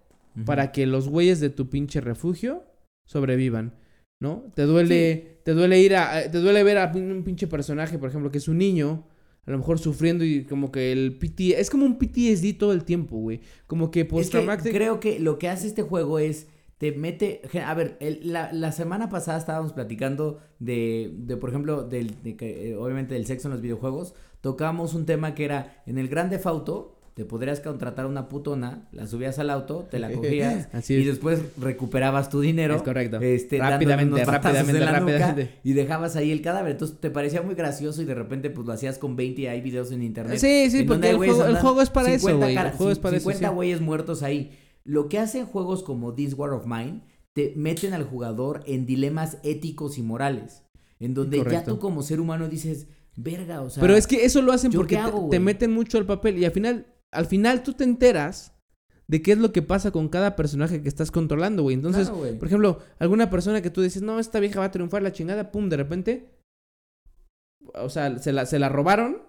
para que los güeyes de tu pinche refugio sobrevivan. ¿No? Te duele, te duele ir a, te duele ver a un pinche personaje, por ejemplo, que es un niño, a lo mejor sufriendo y como que el PT, es como un PTSD todo el tiempo, güey. Como que Es que creo que lo que hace este juego es te mete a ver el- la, la semana pasada estábamos platicando de, de por ejemplo del de que, eh, obviamente del sexo en los videojuegos tocamos un tema que era en el Grande Auto te podrías contratar una putona la subías al auto te la cogías Así y es. después recuperabas tu dinero Es correcto. este, Rápidamente, unos rápidamente, en la nuca rápidamente. y dejabas ahí el cadáver entonces te parecía muy gracioso y de repente pues lo hacías con 20 y hay videos en internet Sí, sí, porque el juego, el andando- juego es para eso, 50 güey. El caras, juego es para eso, 50 sí. güeyes muertos ahí. Lo que hacen juegos como This War of Mine, te meten al jugador en dilemas éticos y morales. En donde ya tú como ser humano dices, verga, o sea. Pero es que eso lo hacen ¿yo porque te- meten mucho al papel y al final, al final tú te enteras de qué es lo que pasa con cada personaje que estás controlando, güey. Entonces, Claro, por ejemplo, alguna persona que tú dices, no, esta vieja va a triunfar la chingada, pum, de repente, o sea, se la, se la robaron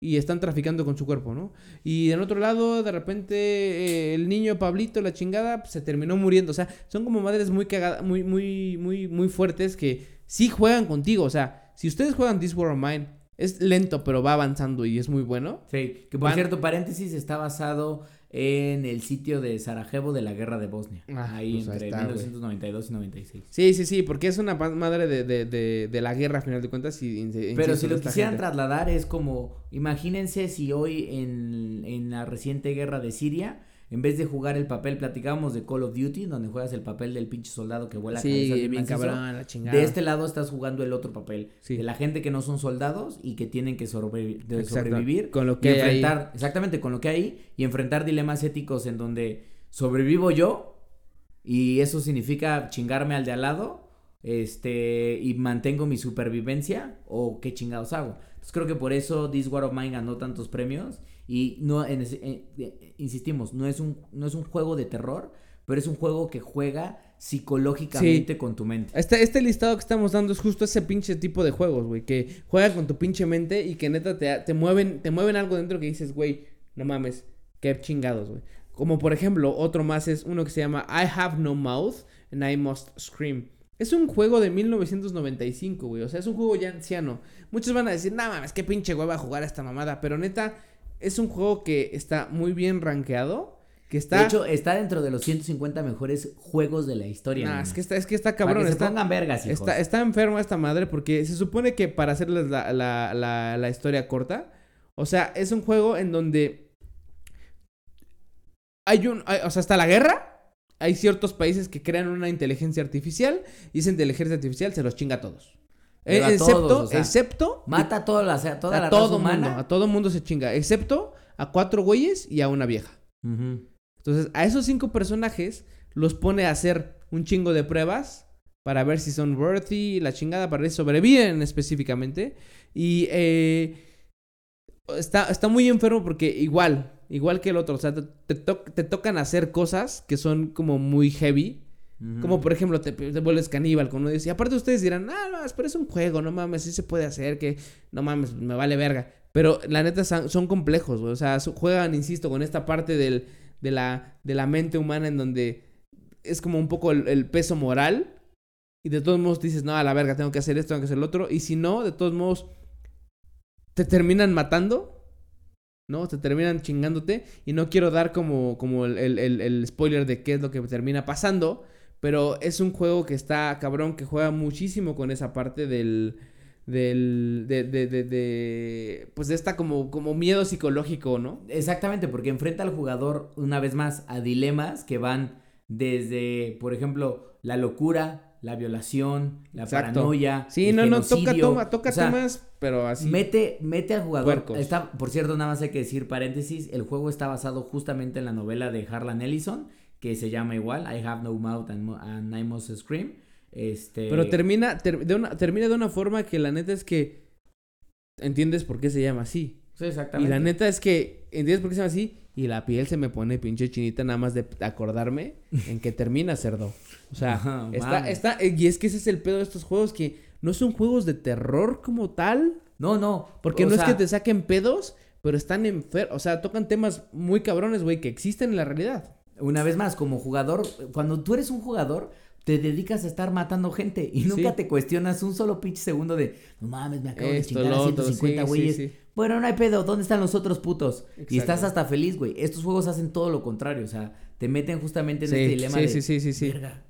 y están traficando con su cuerpo, ¿no? Y en otro lado, de repente, eh, el niño Pablito, la chingada, pues, se terminó muriendo. O sea, son como madres muy cagadas, muy, muy, muy, muy fuertes que sí juegan contigo. O sea, si ustedes juegan This War of Mine, es lento, pero va avanzando y es muy bueno. Sí, que por cierto, paréntesis, está basado en el sitio de Sarajevo de la guerra de Bosnia. Ah, ahí pues ahí entre está, 1992 y 96. Sí, sí, sí, porque es una madre de, de, de, de la guerra, a final de cuentas. Y, Pero si lo quisieran gente. trasladar es como, imagínense si hoy en, en la reciente guerra de Siria, en vez de jugar el papel, platicábamos de Call of Duty, donde juegas el papel del pinche soldado que vuela Sí, cabezas bien cabrón, la chingada. De este lado estás jugando el otro papel, Sí. de la gente que no son soldados y que tienen que sobrevi- de Exacto, sobrevivir con lo y que hay ahí. enfrentar, exactamente con lo que hay y enfrentar dilemas éticos en donde sobrevivo yo y eso significa chingarme al de al lado, este y mantengo mi supervivencia o qué chingados hago. Entonces creo que por eso This War of Mine ganó tantos premios y no en insistimos, no es un no es un juego de terror, pero es un juego que juega psicológicamente con tu mente. Este, este listado que estamos dando es justo ese pinche tipo de juegos, güey. Que juegan con tu pinche mente y que neta te, te mueven, te mueven algo dentro que dices, güey, no mames, qué chingados, güey. Como por ejemplo, otro más es uno que se llama I Have No Mouth and I Must Scream. Es un juego de 1995, güey. O sea, es un juego ya anciano. Muchos van a decir, no mames, qué pinche hueva jugar a esta mamada. Pero neta, es un juego que está muy bien rankeado. Que está. De hecho, está dentro de los 150 mejores juegos de la historia. Nah, es que está, es que está Para cabrón. que se está- pongan vergas, hijos. Está, está enferma esta madre porque se supone que para hacerles la, la, la, la historia corta, o sea, es un juego en donde hay un, hay- o sea, está la guerra, hay ciertos países que crean una inteligencia artificial y esa inteligencia artificial se los chinga a todos. Eh, excepto, todos, o sea, excepto Mata a toda la, a toda la raza todo humana. mundo, a todo mundo se chinga, excepto a cuatro güeyes y a una vieja. Entonces, a esos cinco personajes los pone a hacer un chingo de pruebas para ver si son worthy, la chingada, para ver si sobreviven específicamente. Y eh, está, está muy enfermo porque igual, igual que el otro, o sea, te, te to- te tocan hacer cosas que son como muy heavy. Como por ejemplo, te, te vuelves caníbal con uno y aparte ustedes dirán, ah, no, pero es un juego, no mames, sí se puede hacer, que no mames, me vale verga. Pero la neta son, son complejos, güey, o sea, juegan, insisto, con esta parte del, de, la, de la mente humana en donde es como un poco el, el peso moral y de todos modos dices, no, a la verga, tengo que hacer esto, tengo que hacer lo otro. Y si no, de todos modos, te terminan matando, ¿no? Te terminan chingándote. Y no quiero dar como, como el- el- el spoiler de qué es lo que termina pasando. Pero es un juego que está cabrón, que juega muchísimo con esa parte del. Del. De. de, de, de- pues de esta como, como miedo psicológico, ¿no? Exactamente, porque enfrenta al jugador una vez más a dilemas que van desde, por ejemplo, la locura, la violación, la Exacto. paranoia. Sí, el no, no, toca, toma, toca O sea, temas, pero así. Mete, mete al jugador. Puercos. Está, por cierto, nada más hay que decir paréntesis. El juego está basado justamente en la novela de Harlan Ellison, que se llama igual, I Have No Mouth and, I Must Scream. Este. Pero termina, ter- de una, termina de una forma que la neta es que entiendes por qué se llama así. Sí, Y exactamente. la neta es que entiendes por qué se llama así y la piel se me pone pinche chinita nada más de acordarme en que termina cerdo. O sea, está, está, y es que ese es el pedo de estos juegos que no son juegos de terror como tal, No, no. porque o no es que te saquen pedos, pero están enfermos, o sea, tocan temas muy cabrones, güey, que existen en la realidad. Una vez más, como jugador, cuando tú eres un jugador, te dedicas a estar matando gente y nunca Sí. te cuestionas un solo pinche segundo de, no mames, me acabo de chingar a lo otro, 150 sí, sí, güeyes. sí. Bueno, no hay pedo, ¿dónde están los otros putos? Y estás hasta feliz, güey. Estos juegos hacen todo lo contrario, o sea, te meten justamente en Sí, este dilema sí, de, sí, sí, sí, sí. "Verga,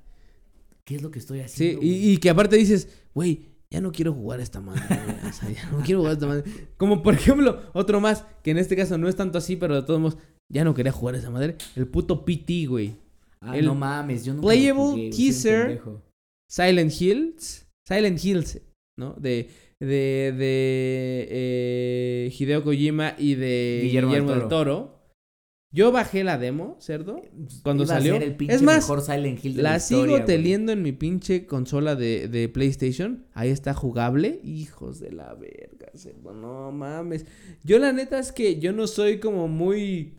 ¿qué es lo que estoy Sí, haciendo? güey?" y, y que aparte dices, güey, ya no quiero jugar a esta madre, güey, o sea, ya no quiero jugar a esta madre. Como por ejemplo, otro más, que en este caso no es tanto así, pero de todos modos, ya no quería jugar esa madre. El puto PT, güey. Ah, el no mames, yo lo Playable jugué, Teaser. Silent Hills. Silent Hills, ¿no? De, de, de eh, Hideo Kojima y de Guillermo Guillermo, del del Toro. Yo bajé la demo, cerdo. Cuando Iba a salió. ser el pinche Es más, mejor Silent Hill de La la sigo historia, teniendo en mi pinche consola de, de PlayStation. Ahí está jugable. Hijos de la verga. cerdo, No mames. Yo la neta es que yo no soy como muy...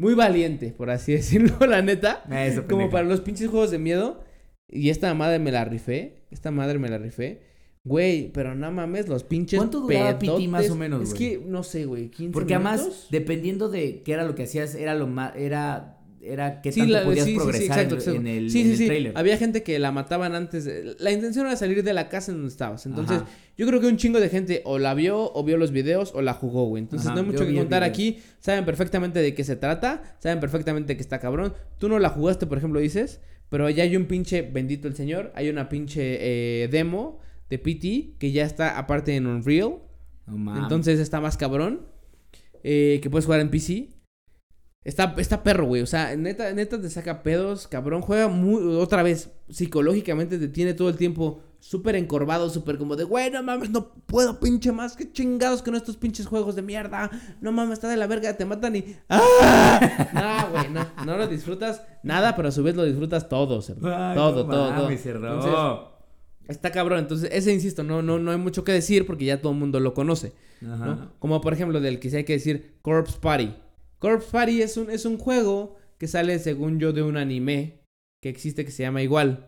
Muy valiente, por así decirlo, la neta. Ah, eso, Como pendejo. para los pinches juegos de miedo. Y esta madre me la rifé. Esta madre me la rifé. Güey, pero no mames, los pinches ¿Cuánto duraba pedotes. más o menos, Es güey? que, no sé, güey, 15 Porque además, dependiendo de qué era lo que hacías, era lo más, era, era qué Sí, tanto la- podías sí, sí, sí, progresar exacto, en- exacto. en, el, sí, en el sí. trailer. Había gente que la mataban antes. de- La intención era salir de la casa en donde estabas. Entonces, Ajá. yo creo que un chingo de gente o la vio, o vio los videos, o la jugó, güey. Entonces, Ajá, no hay mucho que contar aquí. Saben perfectamente de qué se trata. Saben perfectamente que está cabrón. Tú no la jugaste, por ejemplo, dices. Pero ya hay un pinche, bendito el señor. Hay una pinche eh, demo de PT que ya está aparte en Unreal. Mames. Entonces está más cabrón. eh, que puedes jugar en PC. Está, está perro, güey. O sea, neta, neta te saca pedos, cabrón. Juega muy, otra vez, psicológicamente te tiene todo el tiempo súper encorvado, súper como de, güey, no mames, no puedo, pinche más. Qué chingados con estos pinches juegos de mierda. No mames, está de la verga, te matan y. ¡Ah! No, güey, no. No lo disfrutas nada, pero a su vez lo disfrutas todo. Ay, todo, no todo, todo. mames, cerró. Entonces, Está cabrón, entonces ese insisto, no, no, no hay mucho que decir porque ya todo el mundo lo conoce. Ajá. ¿no? Como por ejemplo del que sí hay que decir Corpse Party. Corpse Party es un, es un juego que sale según yo de un anime que existe que se llama igual.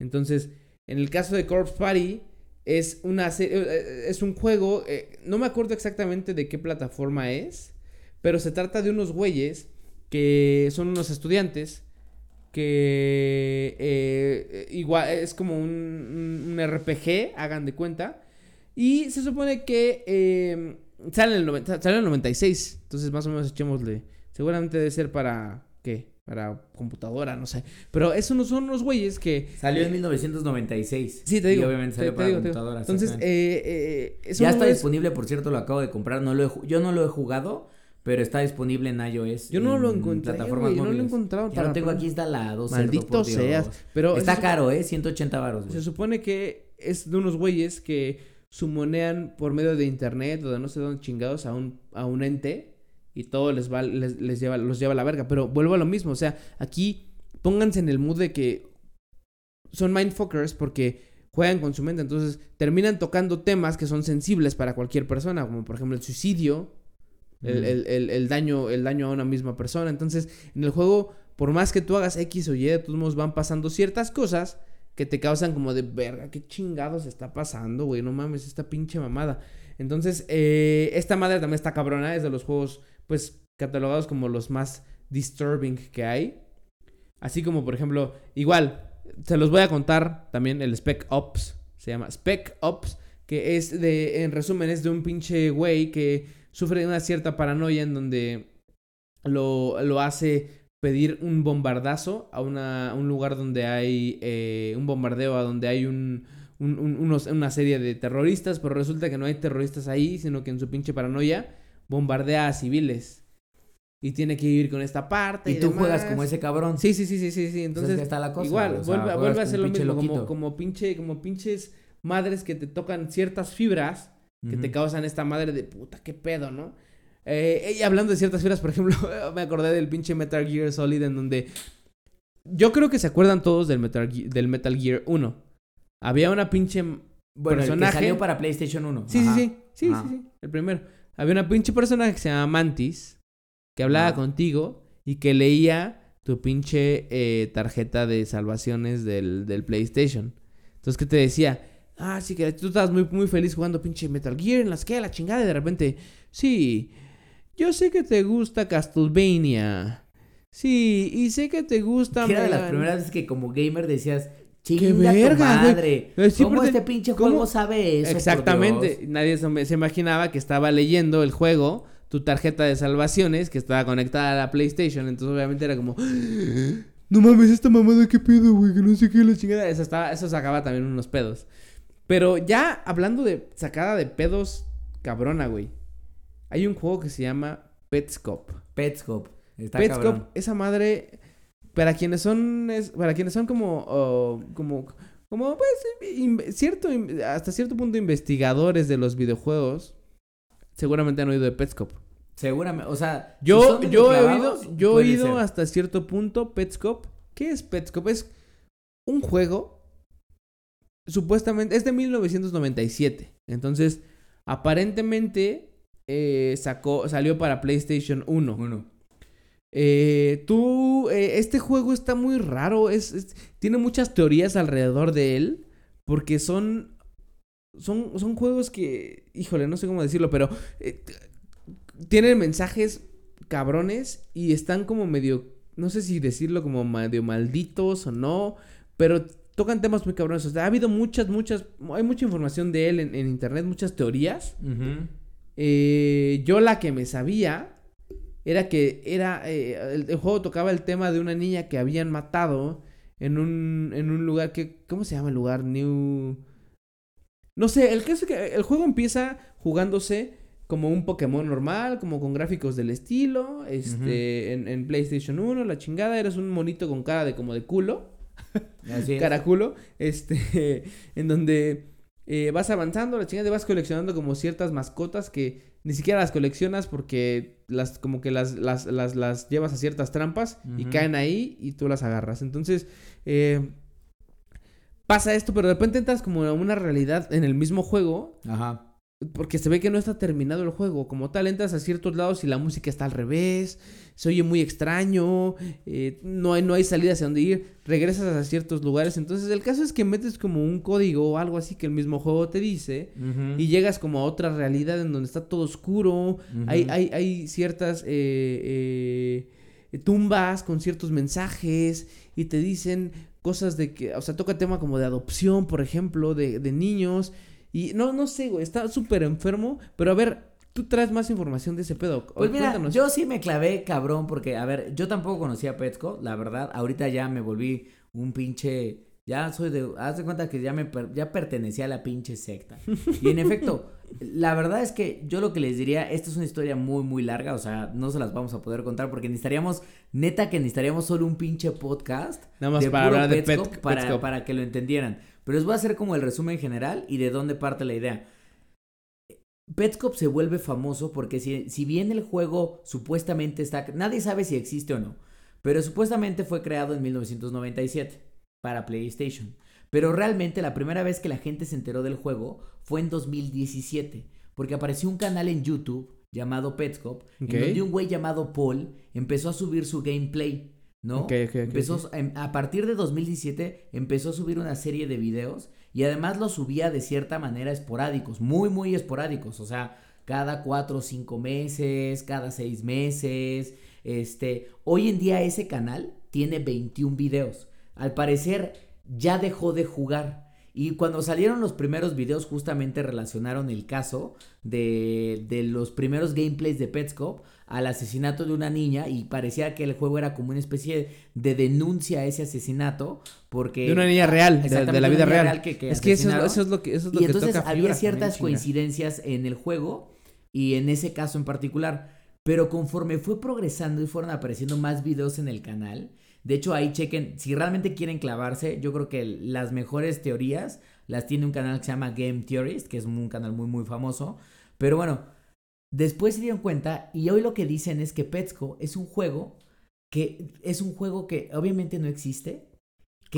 Entonces, en el caso de Corpse Party es una eh, eh, es un juego, eh, no me acuerdo exactamente de qué plataforma es, pero se trata de unos güeyes que son unos estudiantes que igual es como un, un- RPG, hagan de cuenta. Y se supone que sale, en el 90 sale el 96. Entonces, más o menos echémosle. Seguramente debe ser para. ¿Qué? Para computadora, no sé. Pero esos no son unos güeyes que. Salió en eh, 1996. Sí, te digo. Y obviamente te- salió te para te digo. computadora. Entonces, eh, eh, ya está disponible, por cierto, lo acabo de comprar. No lo he yo no lo he jugado, pero está disponible en iOS. Yo no lo en encontré. Plataformas güey, no lo he encontrado. Ya para lo tengo aquí instalado. cerdo, Maldito Dios. seas. Pero Está caro, ¿eh? 180 baros. Se supone que es de unos güeyes que sumonean por medio de internet o de no sé dónde chingados a un, a un ente y todo les va, les, les lleva, los lleva a la verga. Pero vuelvo a lo mismo, o sea, aquí pónganse en el mood de que son mindfuckers porque juegan con su mente, entonces terminan tocando temas que son sensibles para cualquier persona, como por ejemplo el suicidio, el, el- el- el daño, el daño a una misma persona. Entonces, en el juego, por más que tú hagas X o Y, de todos modos van pasando ciertas cosas que te causan como de verga, qué chingados está pasando, güey, no mames, esta pinche mamada. Entonces, eh, esta madre también está cabrona, es de los juegos, pues, catalogados como los más disturbing que hay. Así como, por ejemplo, igual, se los voy a contar también el Spec Ops, se llama Spec Ops, que es de, en resumen, es de un pinche güey que sufre de una cierta paranoia en donde lo, lo hace pedir un bombardazo a, una, a un lugar donde hay eh, un bombardeo, a donde hay un, un- un- unos- una serie de terroristas, pero resulta que no hay terroristas ahí, sino que en su pinche paranoia bombardea a civiles. Y tiene que vivir con esta parte. Y tú juegas como ese cabrón. Sí, sí, sí, sí, sí, sí. Pues Entonces, es que está la cosa, igual, güey, o sea, vuelve, vuelve a un lo mismo, como, como pinche, como pinches madres que te tocan ciertas fibras que te causan esta madre de puta, qué pedo, ¿no? Eh, y hablando de ciertas fibras, por ejemplo, me acordé del pinche Metal Gear Solid en donde yo creo que se acuerdan todos del Metal, del Metal Gear 1. Había una pinche Bueno, el que personaje. salió para PlayStation 1. Sí, Ajá. sí, sí, sí, Ajá. sí, sí, el primero. Había una pinche personaje que se llama Mantis, que hablaba Ajá. contigo y que leía tu pinche eh, tarjeta de salvaciones del, del PlayStation. Entonces, ¿qué te decía? Ah, sí, que tú estabas muy, muy feliz jugando pinche Metal Gear en las que la chingada y de repente, sí, yo sé que te gusta Castlevania. Sí, y sé que te gusta... Que era de las primeras veces que como gamer decías, ¡Qué tu verga, güey! madre. Eh, ¿Cómo este pinche ¿cómo? juego sabe eso? Exactamente. Nadie se, se imaginaba que estaba leyendo el juego, tu tarjeta de salvaciones, que estaba conectada a la PlayStation. Entonces, obviamente, era como. No mames, esta mamada, qué pedo, güey, que no sé qué, la chingada. Eso, estaba, eso sacaba también unos pedos. Pero ya hablando de sacada de pedos, cabrona, güey. Hay un juego que se llama Petscop. Petscop. Está Petscop, cabrón. esa madre. Para quienes son. es- para quienes son como. oh, como. Como, pues, in- cierto, in- hasta cierto punto investigadores de los videojuegos, seguramente han oído de Petscop. Seguramente, o sea, Yo, yo he oído, yo he oído ser. hasta cierto punto Petscop. ¿Qué es Petscop? Es un juego, supuestamente, es de 1997. Entonces, aparentemente, eh, sacó, salió para PlayStation 1. Uno. Eh, tú, eh, este juego está muy raro, es, es- tiene muchas teorías alrededor de él, porque son son, son juegos que, híjole, no sé cómo decirlo, pero eh, tienen mensajes cabrones y están como medio, no sé si decirlo como medio malditos o no, pero tocan temas muy cabrones. O sea, ha habido muchas, muchas, hay mucha información de él en, internet, muchas teorías. Eh, yo la que me sabía era que era, eh, el, juego tocaba el tema de una niña que habían matado en un, en un lugar que, ¿cómo se llama el lugar? New... No sé, el caso es que el juego empieza jugándose como un Pokémon normal, como con gráficos del estilo, este, en, en, PlayStation 1, la chingada, eres un monito con cara de como de culo, Así caraculo, este, en donde eh, vas avanzando, la chingada, vas coleccionando como ciertas mascotas que ni siquiera las coleccionas porque las, como que las, las, las, las llevas a ciertas trampas y caen ahí y tú las agarras. Entonces, eh, pasa esto, pero de repente entras como a una realidad en el mismo juego. Ajá. Porque se ve que no está terminado el juego. Como tal, entras a ciertos lados y la música está al revés. Se oye muy extraño. Eh, no, hay, no hay salida hacia dónde ir. Regresas a ciertos lugares. Entonces, el caso es que metes como un código o algo así que el mismo juego te dice. Y llegas como a otra realidad en donde está todo oscuro. hay, hay, hay, ciertas eh, eh, tumbas con ciertos mensajes. Y te dicen cosas de que. O sea, toca tema como de adopción, por ejemplo, de, de niños. Y no, no sé, güey, está súper enfermo. Pero a ver, tú traes más información de ese pedo. Pues mira, yo sí me clavé, cabrón, porque, a ver, yo tampoco conocía a Petsco, la verdad. Ahorita ya me volví un pinche. Ya soy de. Haz de cuenta que ya me ya pertenecía a la pinche secta. Y en efecto, la verdad es que yo lo que les diría, esta es una historia muy, muy larga. O sea, no se las vamos a poder contar porque necesitaríamos, neta que necesitaríamos solo un pinche podcast. Nada más para hablar de para, para que lo entendieran. Pero les voy a hacer como el resumen general y de dónde parte la idea. Petscop se vuelve famoso porque si, si, bien el juego supuestamente está... Nadie sabe si existe o no, pero supuestamente fue creado en 1997 para PlayStation. Pero realmente la primera vez que la gente se enteró del juego fue en 2017, porque apareció un canal en YouTube llamado Petscop, en donde un güey llamado Paul empezó a subir su gameplay ¿no? empezó, a partir de 2017 empezó a subir una serie de videos y además los subía de cierta manera esporádicos, muy, muy esporádicos, o sea, cada cuatro o cinco meses, cada seis meses, este, hoy en día ese canal tiene 21 videos, al parecer ya dejó de jugar, y cuando salieron los primeros videos justamente relacionaron el caso de, de los primeros gameplays de Petscop al asesinato de una niña y parecía que el juego era como una especie de denuncia a ese asesinato porque... De una niña real, de, la vida real. es que eso, es lo que, eso es lo y entonces había ciertas coincidencias en el juego y en ese caso en particular. Pero conforme fue progresando y fueron apareciendo más videos en el canal, de hecho ahí chequen, si realmente quieren clavarse, yo creo que las mejores teorías las tiene un canal que se llama Game Theorist, que es un canal muy muy famoso. Pero bueno, Después se dieron cuenta y hoy lo que dicen es que Petsco es un juego que es un juego que obviamente no existe.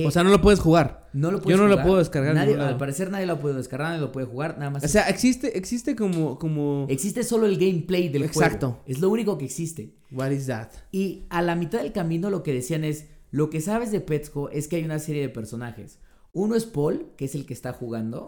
O sea, no lo puedes jugar. No lo Yo no lo puedo descargar. al parecer nadie lo puede descargar, nadie lo puede jugar, nada más. O sea, existe, existe como, como. Existe solo el gameplay del juego. Exacto. Es lo único que existe. What is that? Y a la mitad del camino lo que decían es, lo que sabes de Petsco es que hay una serie de personajes. Uno es Paul, que es el que está jugando.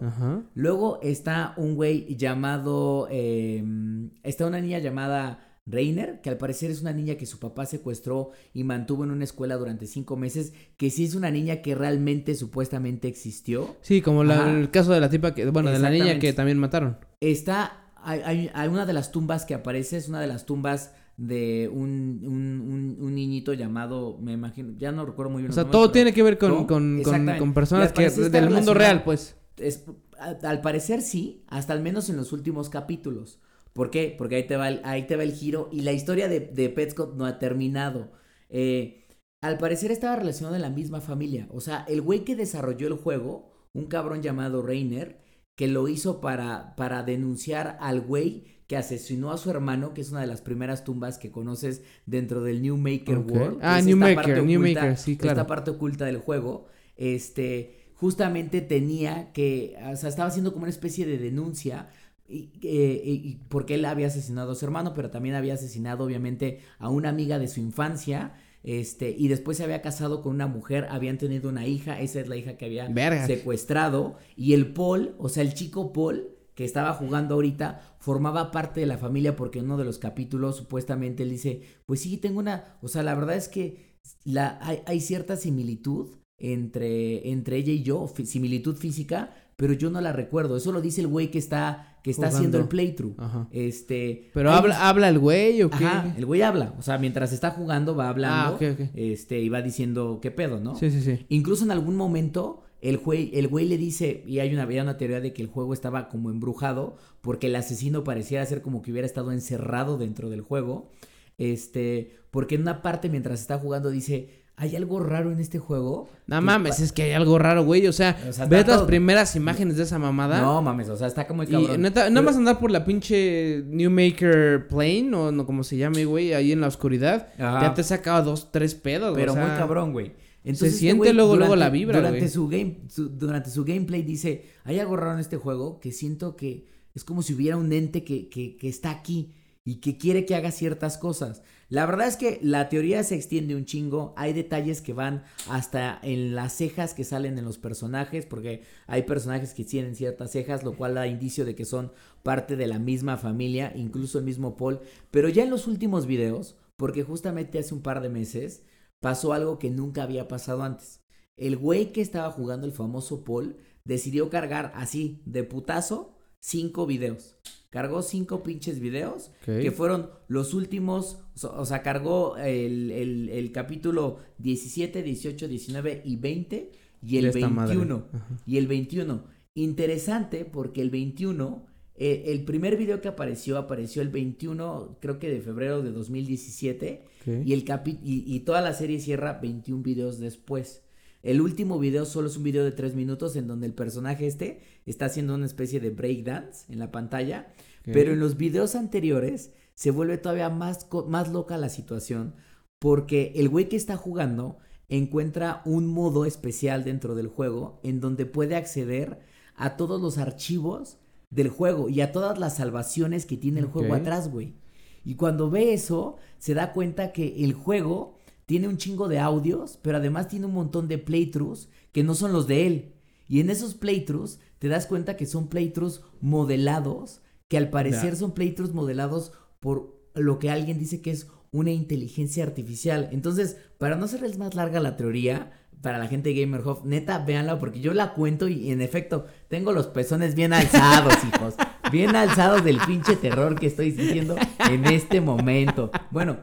Luego está un güey llamado. Em, está una niña llamada Reiner, que al parecer es una niña que su papá secuestró y mantuvo en una escuela durante cinco meses. Que sí es una niña que realmente supuestamente existió. Sí, como el caso de la tipa que. Bueno, de la niña que también mataron. Está. hay, una de las tumbas que aparece, es una de las tumbas de un, un, un, niñito llamado, me imagino, ya no recuerdo muy bien. O sea, todo tiene que ver con, con, con, personas que del mundo real, pues. Es, al parecer sí, hasta al menos en los últimos capítulos. ¿Por qué? Porque ahí te va el, ahí te va el giro y la historia de, de Petscott no ha terminado. Eh, al parecer estaba relacionado en la misma familia. O sea, el güey que desarrolló el juego, un cabrón llamado Reiner, que lo hizo para, para denunciar al güey que asesinó a su hermano, que es una de las primeras tumbas que conoces dentro del New Maker World. Ah, New Maker, New Maker, sí, claro. Esta parte oculta del juego, este, justamente tenía que, o sea, estaba haciendo como una especie de denuncia y, eh, porque él había asesinado a su hermano, pero también había asesinado obviamente a una amiga de su infancia Este, y después se había casado con una mujer, habían tenido una hija, esa es la hija que había Verga. secuestrado. Y el Paul, o sea, el chico Paul, que estaba jugando ahorita, formaba parte de la familia porque en uno de los capítulos supuestamente él dice, pues sí, tengo una, o sea, la verdad es que la, hay, hay cierta similitud entre, entre ella y yo, similitud física, pero yo no la recuerdo. Eso lo dice el güey que está, que está haciendo el playthrough. Ajá. Este. Pero hay- habla, habla el güey o qué? Ajá, el güey habla. O sea, mientras está jugando, va hablando. Ah, ok, ok. Este, y va diciendo qué pedo, ¿no? Sí, sí, sí. Incluso en algún momento, el güey, el güey le dice, y hay una, había una teoría de que el juego estaba como embrujado, porque el asesino pareciera ser como que hubiera estado encerrado dentro del juego. Este, porque en una parte mientras está jugando dice, hay algo raro en este juego. No mames, es que hay algo raro, güey. O sea, O sea, ves las todo- primeras imágenes de esa mamada. No mames, o sea, está como y cabrón. neta, no vas a andar por la pinche New Maker Plane o no como se llame, güey, ahí en la oscuridad. Ajá. Ya te sacaba dos, tres pedos, Pero o sea, muy cabrón, güey. Entonces, este siente luego, luego durante- la vibra, Durante güey. su game, su- durante su gameplay dice, hay algo raro en este juego que siento que es como si hubiera un ente que, que, que está aquí y que quiere que haga ciertas cosas. La verdad es que la teoría se extiende un chingo. Hay detalles que van hasta en las cejas que salen en los personajes, porque hay personajes que tienen ciertas cejas, lo cual da indicio de que son parte de la misma familia, incluso el mismo Paul. Pero ya en los últimos videos, porque justamente hace un par de meses, pasó algo que nunca había pasado antes. El güey que estaba jugando el famoso Paul decidió cargar así, de putazo, cinco videos. Cargó cinco pinches videos Ok. que fueron los últimos, o sea- cargó el, el- el capítulo 17, 18, 19 y 20 y el De esta madre. 21. Ajá. Y el 21. Interesante porque el 21, eh, el primer video que apareció, apareció el 21, creo que de febrero de 2017. Ok. Y, el capi y, y toda la serie cierra 21 videos después. El último video solo es un video de 3 minutos en donde el personaje este está haciendo una especie de breakdance en la pantalla. Pero en los videos anteriores se vuelve todavía más, más loca la situación porque el güey que está jugando encuentra un modo especial dentro del juego en donde puede acceder a todos los archivos del juego y a todas las salvaciones que tiene el juego atrás, güey. Y cuando ve eso, se da cuenta que el juego tiene un chingo de audios, pero además tiene un montón de playthroughs que no son los de él. Y en esos playthroughs te das cuenta que son playthroughs modelados, que al parecer son playthroughs modelados por lo que alguien dice que es una inteligencia artificial. Entonces, para no hacerles más larga la teoría, para la gente de Gamerhof, neta, véanla porque yo la cuento y en efecto tengo los pezones bien alzados, hijos. Bien alzados del pinche terror que estoy sintiendo en este momento. Bueno,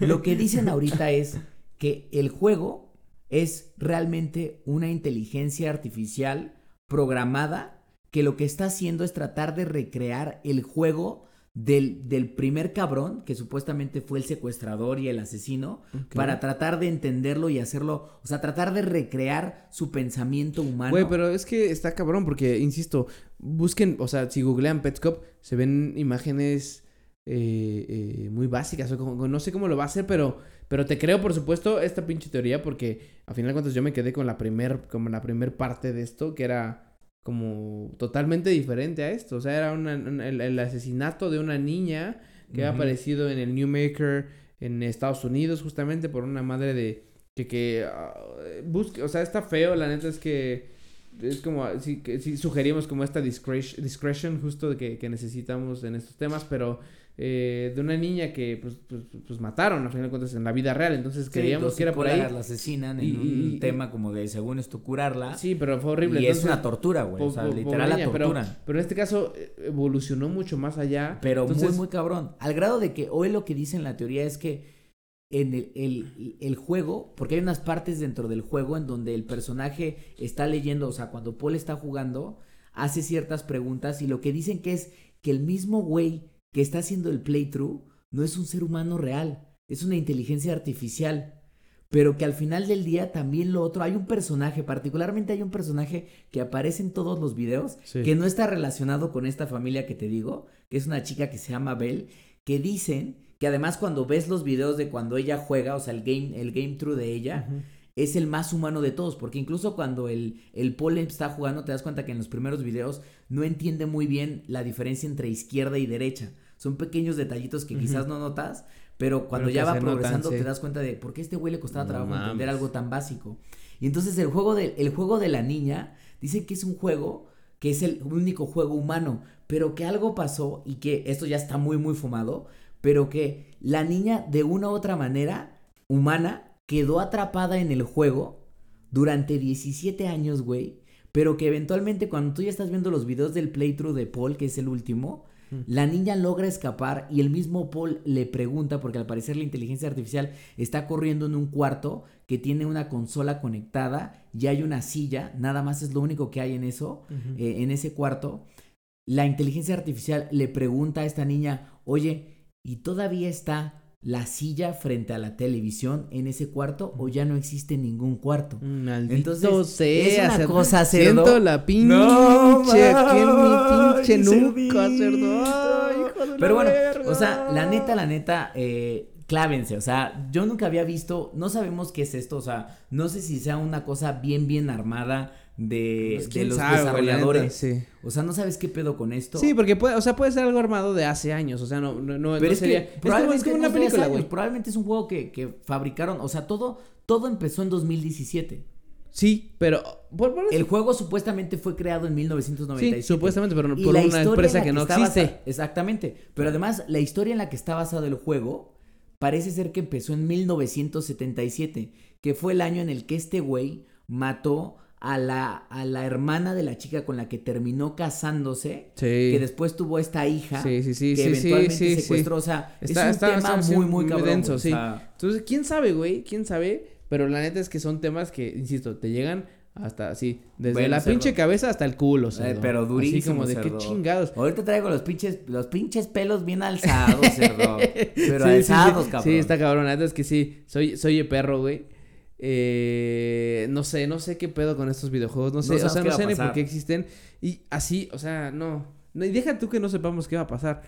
lo que dicen ahorita es que el juego es realmente una inteligencia artificial programada que lo que está haciendo es tratar de recrear el juego del, del primer cabrón, que supuestamente fue el secuestrador y el asesino, para tratar de entenderlo y hacerlo, o sea, tratar de recrear su pensamiento humano. Güey, pero es que está cabrón porque, insisto, busquen, o sea, si googlean Petscop, se ven imágenes eh, eh, muy básicas. O como- no sé cómo lo va a hacer, pero, pero te creo, por supuesto, esta pinche teoría porque, a final de cuentas, yo me quedé con la primer, como la primer parte de esto, que era como totalmente diferente a esto. O sea, era una- un- el, el asesinato de una niña que ha Ujú. aparecido en el New Maker en Estados Unidos, justamente por una madre de que, que ah, busque, o sea, está feo, la neta es que es como, sí, que, sí sugerimos como esta discretion, discretion justo de que, que necesitamos en estos temas, pero eh, de una niña que pues, pues, pues mataron, a final de cuentas, en la vida real, entonces Sí, queríamos dos que era por ahí. la asesinan en Y- un y- tema como de según esto curarla. Sí, pero fue horrible. y es entonces, una tortura, güey. O sea, literal la pero- tortura. Pero, en este caso eh, evolucionó mucho más allá. Pero entonces, muy, muy cabrón. Al grado de que hoy lo que dice en la teoría es que en el, el- el juego, porque hay unas partes dentro del juego en donde el personaje está leyendo, o sea, cuando Paul está jugando, hace ciertas preguntas y lo que dicen que es que el mismo güey que está haciendo el playthrough no es un ser humano real, es una inteligencia artificial. Pero que al final del día también lo otro, hay un personaje, particularmente hay un personaje que aparece en todos los videos, Sí. que no está relacionado con esta familia que te digo, que es una chica que se llama Belle, que dicen que además cuando ves los videos de cuando ella juega, o sea, el game, el game through de ella. Es el más humano de todos, porque incluso cuando el, el Paul está jugando, te das cuenta que en los primeros videos no entiende muy bien la diferencia entre izquierda y derecha. son pequeños detallitos que quizás no notas, pero cuando Pero ya va notan, progresando sí. te das cuenta de por qué a este güey le costaba No trabajo entender algo tan básico. Y entonces el juego de, el juego de la niña dice que es un juego que es el único juego humano, pero que algo pasó y que esto ya está muy muy fumado, pero que la niña de una u otra manera humana quedó atrapada en el juego durante 17 años, güey, pero que eventualmente cuando tú ya estás viendo los videos del playthrough de Paul, que es el último, Mm. la niña logra escapar y el mismo Paul le pregunta, porque al parecer la inteligencia artificial está corriendo en un cuarto que tiene una consola conectada y hay una silla, nada más es lo único que hay en eso, eh, en ese cuarto. La inteligencia artificial le pregunta a esta niña, oye, ¿y todavía está la silla frente a la televisión en ese cuarto o ya no existe ningún cuarto? Maldito Entonces, sea, es una cosa, cerdo. Siento la pinche No, aquí en mi pinche cerdito. cerdo. Ay, hijo de la Pero bueno, verga. o sea, la neta, la neta, eh, clávense, o sea, yo nunca había visto, no sabemos qué es esto, o sea, no sé si sea una cosa bien, bien armada de, Pues, de los sabe, desarrolladores. sí. O sea, no sabes qué pedo con esto. Sí, porque puede, o sea, puede ser algo armado de hace años, o sea, no, no, no, Pero no es sería... que probablemente es como no una es de hace película, años, güey. Probablemente es un juego que, que fabricaron, o sea, todo, todo empezó en 2017. Sí, pero... Por, por eso- El juego supuestamente fue creado en 1997. Sí, supuestamente, pero por una empresa que no existe. basa- Exactamente. Pero además, la historia en la que está basado el juego parece ser que empezó en 1977, que fue el año en el que este güey mató a la, a la hermana de la chica con la que terminó casándose, Sí. que después tuvo esta hija, Sí, sí, sí, que eventualmente sí, sí. secuestró. O sea, Está- es un está- tema está- muy, muy muy cabrón. denso, o sea, Entonces, ¿quién sabe, güey? ¿Quién sabe? Pero la neta es que son temas que, insisto, te llegan hasta así, desde Bueno, la cerdo. pinche cabeza hasta el culo, Eh, pero Así durísimo, como de cerdo. qué chingados. Ahorita traigo los pinches, los pinches pelos bien alzados, cerdo. Pero Sí, sí, sí. alzados, cabrón. Sí, está cabrón. La neta es que sí, soy, soy el perro, güey. Eh, no sé, no sé qué pedo con estos videojuegos. No sé, o sabemos sea, no sé ni por qué existen. Y así, o sea, no. no. Y deja tú que no sepamos qué va a pasar.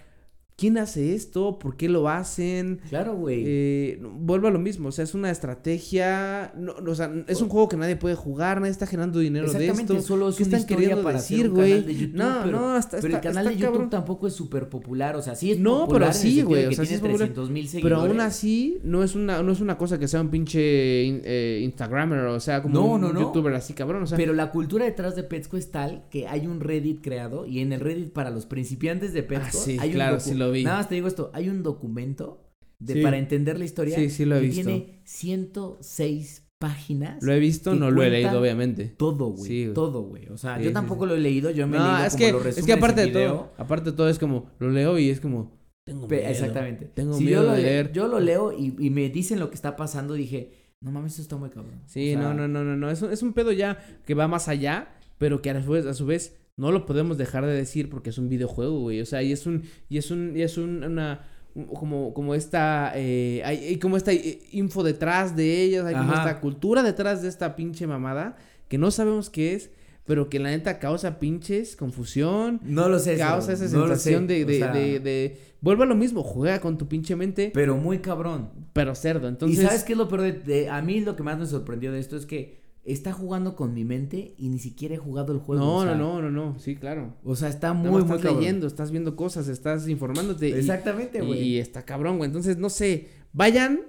¿Quién hace esto? ¿Por qué lo hacen? Claro, güey. Eh, vuelvo a lo mismo, o sea, es una estrategia, no, o sea, es un juego que nadie puede jugar, nadie está generando dinero de Exactamente, esto. solo es ¿Qué una están queriendo para decir, un güey? de No, pero, no, hasta, pero el canal de YouTube cabrón. tampoco es súper popular, o sea, sí es No, popular pero sí, güey, de o sea, sí es popular. 300 mil Pero aún así, no es una, no es una cosa que sea un pinche in- eh, Instagramer, o sea, como No, un no, youtuber así, cabrón, o sea. Pero la cultura detrás de Petsco es tal que hay un Reddit creado y en el Reddit para los principiantes de Petsco Ah, sí, hay un claro, docu- sí lo vi. Nada más te digo esto, hay un documento de, Sí. para entender la historia Sí, sí lo he que visto. tiene 106 páginas. Lo he visto, no lo he leído, obviamente. Todo, güey. Sí, güey. todo, güey. O sea, Sí, yo tampoco sí. lo he leído, yo me he No, leído es como que, los es que aparte de todo, aparte de todo es como, lo leo y es como, tengo miedo. Exactamente. Tengo Si miedo yo lo, de le- leer. yo lo leo y, y me dicen lo que está pasando, dije, no mames, esto está muy cabrón. Sí, O sea, no, no, no, no, no. Es un, es un pedo ya que va más allá, pero que a su vez, a su vez no lo podemos dejar de decir porque es un videojuego, güey. O sea, y es un, y es un, y es un, una, un- como, como esta, eh, hay, hay como esta eh, info detrás de ellas, hay como esta cultura detrás de esta pinche mamada que no sabemos qué es, pero que la neta causa pinches confusión, No lo sé. causa esa no sensación de, o de, sea, de, de, vuelve a lo mismo, juega con tu pinche mente, Pero muy cabrón. pero cerdo. Entonces, y sabes qué es lo peor de- A mí lo que más me sorprendió de esto es que está jugando con mi mente y ni siquiera he jugado el juego. no, o sea, no, no, no, no, sí, claro. O sea, está muy, más muy estás cabrón. leyendo, estás viendo cosas, estás informándote. Exactamente, güey. y está cabrón, güey. Entonces, no sé, vayan,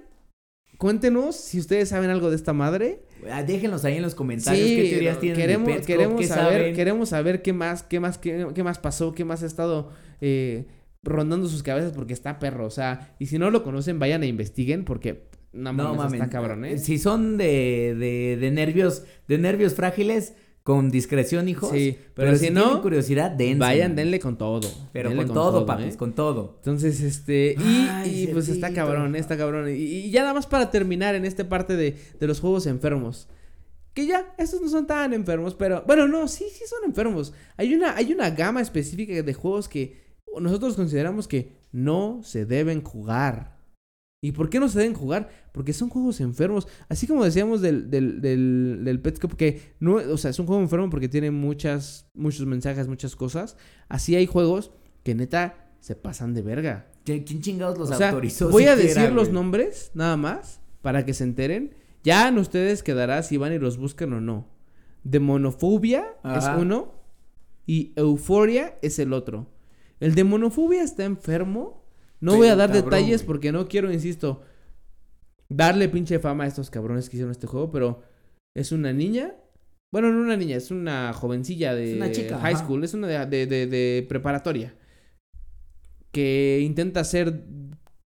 cuéntenos si ustedes saben algo de esta madre. Ah, Déjenlos ahí en los comentarios qué teorías no, tienen de queremos, queremos saber, saben. queremos saber qué más, qué más, qué, qué más pasó, qué más ha estado eh, rondando sus cabezas porque está perro. O sea, y si no lo conocen, vayan e investiguen porque no, No mames, está cabrón, ¿eh? Si son de, de, de nervios, de nervios frágiles, con discreción, hijos. Sí, pero, pero si, si no, curiosidad, dense. Vayan, denle con todo. Pero con, todo, ¿eh? papis, con todo. Entonces, este, y, Ay, y, pues está cabrón, está cabrón. Y, y ya nada más para terminar en esta parte de, de los juegos enfermos. Que ya, estos no son tan enfermos, pero, bueno, no, sí, sí son enfermos. Hay una, hay una gama específica de juegos que nosotros consideramos que no se deben jugar. ¿Y por qué no se deben jugar? Porque son juegos enfermos. Así como decíamos del, del, del, del Petscop, que no, o sea, es un juego enfermo porque tiene muchas, muchos mensajes, muchas cosas. Así hay juegos que neta se pasan de verga. ¿Qui- ¿Quién chingados los O sea, autorizó? voy a decir los nombres, nada más, para que se enteren. Ya en ustedes quedará si van y los buscan o no. Demonofobia Ajá. es uno y Euforia es el otro. El de monofobia está enfermo. No Pero voy a dar cabrón, detalles güey. porque no quiero, insisto, darle pinche fama a estos cabrones que hicieron este juego, pero es una niña. Bueno, no una niña, es una jovencilla de una chica, high ajá. school, es una de, de- de- de preparatoria. Que intenta hacer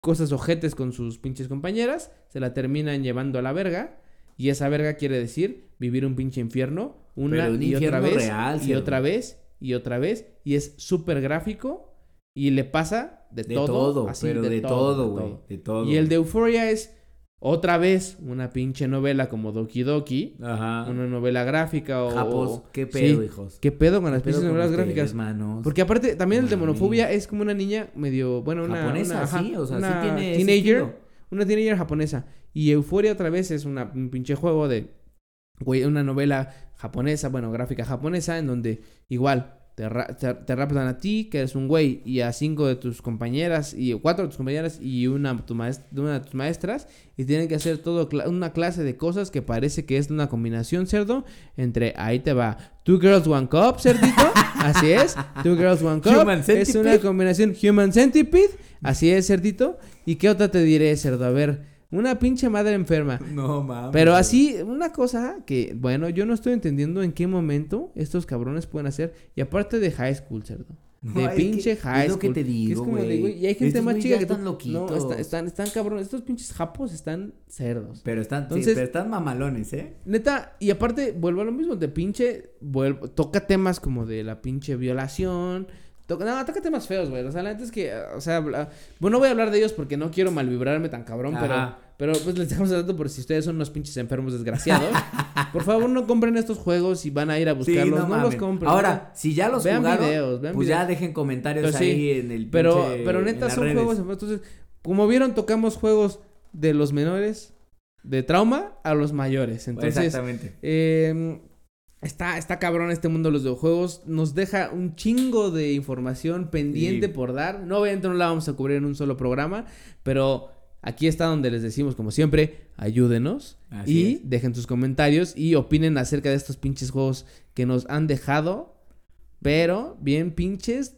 cosas ojetes con sus pinches compañeras, se la terminan llevando a la verga. Y esa verga quiere decir vivir un pinche infierno una un y otra vez real, y otra vez y otra vez y es súper gráfico y le pasa de, De todo, todo, así, pero de, todo, güey. De todo. Y el de Euphoria es otra vez una pinche novela como Doki Doki, Ajá. una novela gráfica o Japos, qué pedo, sí. hijos. ¿Qué pedo con las ¿Qué pedo pinches novelas gráficas? manos? Porque aparte también el de monofobia es como una niña medio, bueno, una Japonesa, una, ajá, sí, o sea, sí tiene teenager, una teenager japonesa y Euphoria otra vez es una, un pinche juego de güey, una novela japonesa, bueno, gráfica japonesa en donde igual te, te, te raptan a ti, que eres un güey, y a cinco de tus compañeras, y cuatro de tus compañeras, y una, tu una de tus maestras, y tienen que hacer todo una clase de cosas que parece que es una combinación, cerdo, entre, ahí te va, Two Girls One Cup, cerdito, así es, Two Girls One Cup, Human es Centipede. una combinación Human Centipede, así es, cerdito, y qué otra te diré, cerdo, a ver, una pinche madre enferma. No mames. Pero así, una cosa que, bueno, yo no estoy entendiendo en qué momento estos cabrones pueden hacer. Y aparte de high school, cerdo. De No, es pinche que high es lo school. que te digo, es como de, güey. güey, Y hay gente Estos más chica que están No, loquitos. está- están, están cabrones. Estos pinches japos están cerdos. Pero están, sí, pero están mamalones, ¿eh? Neta, y aparte, vuelvo a lo mismo, de pinche, vuelvo, toca temas como de la pinche violación. No, toca temas feos, güey. O sea, la neta es que, o sea, bueno, no voy a hablar de ellos porque no quiero malvibrarme tan cabrón, pero, Ajá. pero pues les dejamos el dato por si ustedes son unos pinches enfermos desgraciados. por favor, no compren estos juegos y van a ir a buscarlos. no, los compren. Ahora, si ya los Vean jugaron, videos, vean pues ya dejen comentarios Pero sí, ahí en el Pero, pinche- pero neta son redes. juegos. Entonces, como vieron, tocamos juegos de los menores, de trauma, a los mayores. Entonces, Exactamente. eh, está, está cabrón este mundo de los videojuegos. Nos deja un chingo de información pendiente Sí. por dar. No, obviamente no la vamos a cubrir en un solo programa, pero aquí está donde les decimos, como siempre, ayúdenos. Así y es. dejen sus comentarios y opinen acerca de estos pinches juegos que nos han dejado. Pero bien pinches.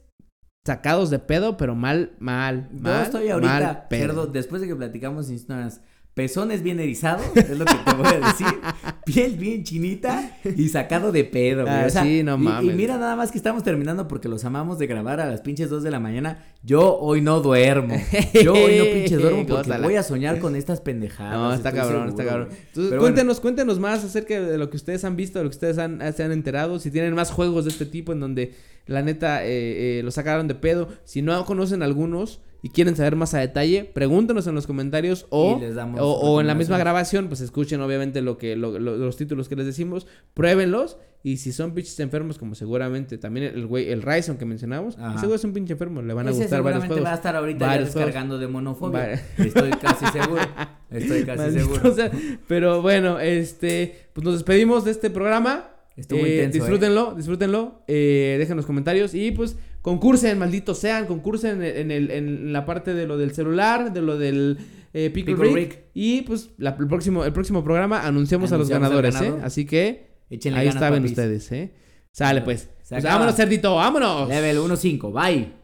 Sacados de pedo, pero mal, mal, Yo mal. estoy ahorita, mal pedo. cerdo, después de que platicamos historias, pezones bien erizados, es lo que te voy a decir, piel bien chinita y sacado de pedo, güey. Ah, o sea, sí, no y- Y, mames. mira nada más que estamos terminando porque los amamos de grabar a las pinches 2 de la mañana. Yo hoy no duermo. Yo hoy no pinches duermo porque Gózala. voy a soñar con estas pendejadas. No, está cabrón, seguro, está cabrón. Entonces, Pero cuéntenos, cuéntenos más acerca de lo que ustedes han visto, de lo que ustedes han, se han enterado. Si tienen más juegos de este tipo en donde la neta eh, eh, lo sacaron de pedo. Si no conocen algunos y quieren saber más a detalle, pregúntenos en los comentarios o, o, o en la misma grabación, pues escuchen obviamente lo que lo- lo- los títulos que les decimos, pruébenlos. Y si son pinches enfermos, como seguramente también el güey, el Ryzen que mencionamos, ese güey es un pinche enfermo, le van a Ese gustar varios juegos. va a estar ahorita ya descargando de monofobia. Estoy casi seguro. Estoy casi Maldito seguro. sea. pero bueno, este, pues nos despedimos de este programa. Estuvo Eh, intenso, ¿eh? Disfrútenlo, disfrútenlo. Eh, dejen los comentarios y pues concursen, malditos sean, concursen en, el, en la parte de lo del celular, de lo del eh, Pickle, Pickle Rick. Rick. Y pues la- el, próximo, el próximo programa anunciamos, a los ganadores, ganador. ¿eh? Así que Échenle ahí ganas, ven papis. ustedes, ¿eh? Sale pues. Pues vámonos, cerdito, vámonos. Level 1.5. Bye.